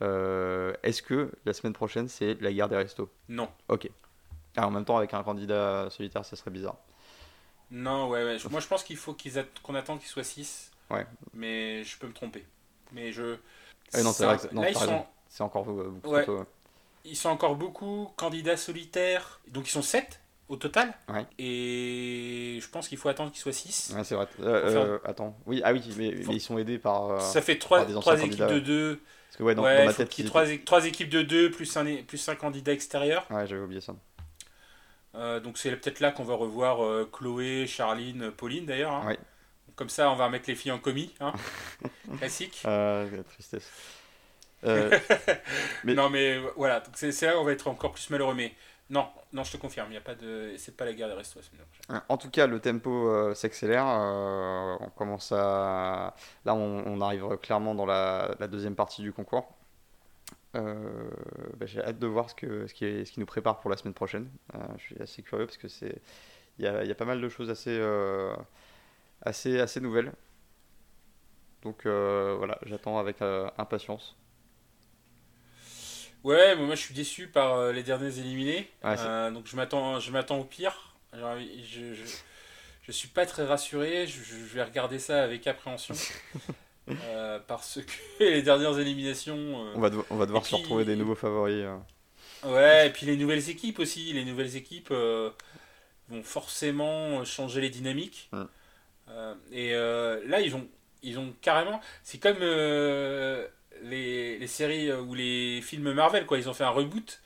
Est-ce que la semaine prochaine, c'est la guerre des restos? Non. Ok. Ah, en même temps, avec un candidat solitaire, ça serait bizarre. Non, ouais, Moi je pense qu'il faut qu'on attend qu'ils soient 6. Ouais. Mais je peux me tromper. Mais je. Ah non, c'est vrai que- non, là, ils sont, C'est encore euh, beaucoup Ouais. trop tôt. ils sont encore beaucoup candidats solitaires. Donc ils sont 7 au total. Ouais. Et je pense qu'il faut attendre qu'ils soient 6. Ouais, c'est vrai. Euh, faire- euh, attends. Oui, ah oui, mais, Faut- mais ils sont aidés par. euh, Ça fait 3, par des anciens équipes candidats, de ouais. 2. Parce que ouais, dans, ouais, dans ma tête, trois, é- trois équipes de 2 plus un, plus un candidat extérieur. Ouais, j'avais oublié ça. Euh, donc c'est peut-être là qu'on va revoir euh, Chloé, Charline, Pauline d'ailleurs. hein. Ouais. Comme ça, on va remettre les filles en commis. hein. Classique. Euh, la tristesse. Euh, mais- Non mais euh, voilà, c'est là où on va être encore plus malheureux. Mais non, non, je te confirme, il y a pas de, c'est pas la guerre des restos prochaine. en tout cas, le tempo euh, s'accélère. euh, on commence à. Là, on, on arrive clairement dans la, la deuxième partie du concours. Bah, J'ai hâte de voir ce, que, ce, qui ce qui nous prépare pour la semaine prochaine. Je suis assez curieux parce que c'est. Il y y a pas mal de choses assez, assez, assez nouvelles. Donc euh, voilà, j'attends avec euh, impatience. Ouais, moi je suis déçu par euh, les derniers éliminés. Ouais, Euh, donc je m'attends, je m'attends au pire. Je, je, je suis pas très rassuré. Je, je vais regarder ça avec appréhension. Euh, parce que les dernières éliminations. euh, On va, devo- on va devoir se retrouver des nouveaux favoris. euh. Ouais, et puis les nouvelles équipes aussi. Les nouvelles équipes vont forcément changer les dynamiques. Mm. Euh, et euh, là, ils ont, ils ont carrément. C'est comme euh, les, les séries ou les films Marvel, quoi. Ils ont fait un reboot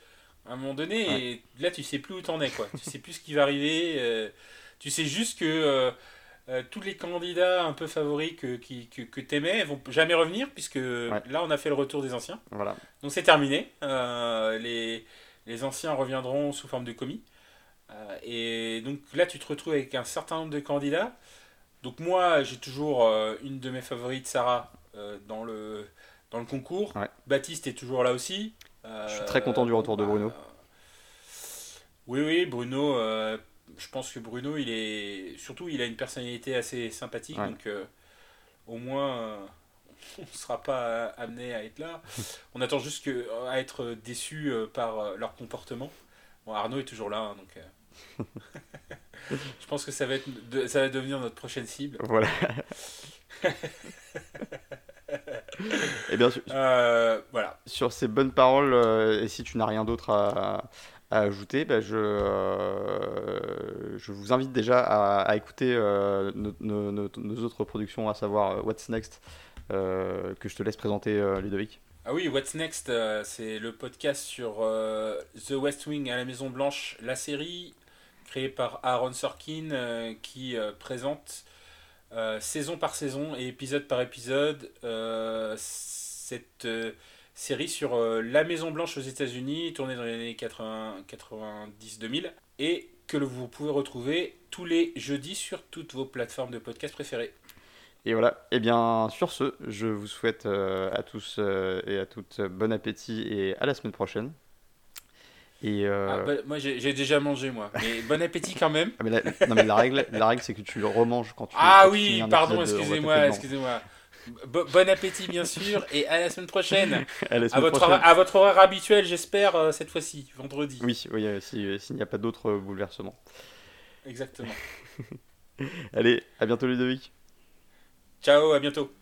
à un moment donné. Ouais. Et là, tu sais plus où t'en es, quoi. tu sais plus ce qui va arriver. tu sais juste que. euh, tous les candidats un peu favoris que, qui, que, que t'aimais vont jamais revenir puisque là on a fait le retour des anciens. Voilà. Donc c'est terminé. Euh, les, les anciens reviendront sous forme de commis. Euh, et donc là, tu te retrouves avec un certain nombre de candidats. Donc moi, j'ai toujours euh, une de mes favorites, Sarah, euh, dans, le, dans le concours. Ouais. Baptiste est toujours là aussi. Euh, Je suis très content du retour de Bruno. oui, oui, Bruno. euh, je pense que Bruno, il est surtout, il a une personnalité assez sympathique. Ouais. Donc euh, au moins, euh, on ne sera pas amené à être là. On attend juste que, à être déçu euh, par euh, leur comportement. Bon, Arnaud est toujours là, hein, donc. Euh, je pense que ça va, être ça va devenir notre prochaine cible. Voilà. Et bien sûr, Euh, voilà. sur ces bonnes paroles, euh, et si tu n'as rien d'autre à, à ajouter, bah, je, je vous invite déjà à, écouter nos, autres productions, à savoir What's Next, que je te laisse présenter, Ludovic. Ah oui, What's Next, c'est le podcast sur The West Wing à la Maison Blanche, la série créée par Aaron Sorkin qui présente saison par saison et épisode par épisode cette série sur euh, la Maison Blanche aux États-Unis, tournée dans les années 90-2000, et que vous pouvez retrouver tous les jeudis sur toutes vos plateformes de podcast préférées. Et voilà, et eh bien sur ce, je vous souhaite euh, à tous euh, et à toutes bon appétit et à la semaine prochaine. Et ah, bah, moi j'ai déjà mangé moi, mais bon appétit quand même. Ah, mais la, non mais la règle, la règle c'est que tu le remanges quand tu. Ah oui, pardon, excusez-moi, excusez-moi. bon appétit, bien sûr, et à la semaine prochaine. à, votre Horaire, à, votre Horaire, habituel, j'espère, euh, cette fois-ci, vendredi. Oui, oui euh, euh, s'il n'y a pas d'autres bouleversements. Exactement. Allez, à bientôt, Ludovic. Ciao, à bientôt.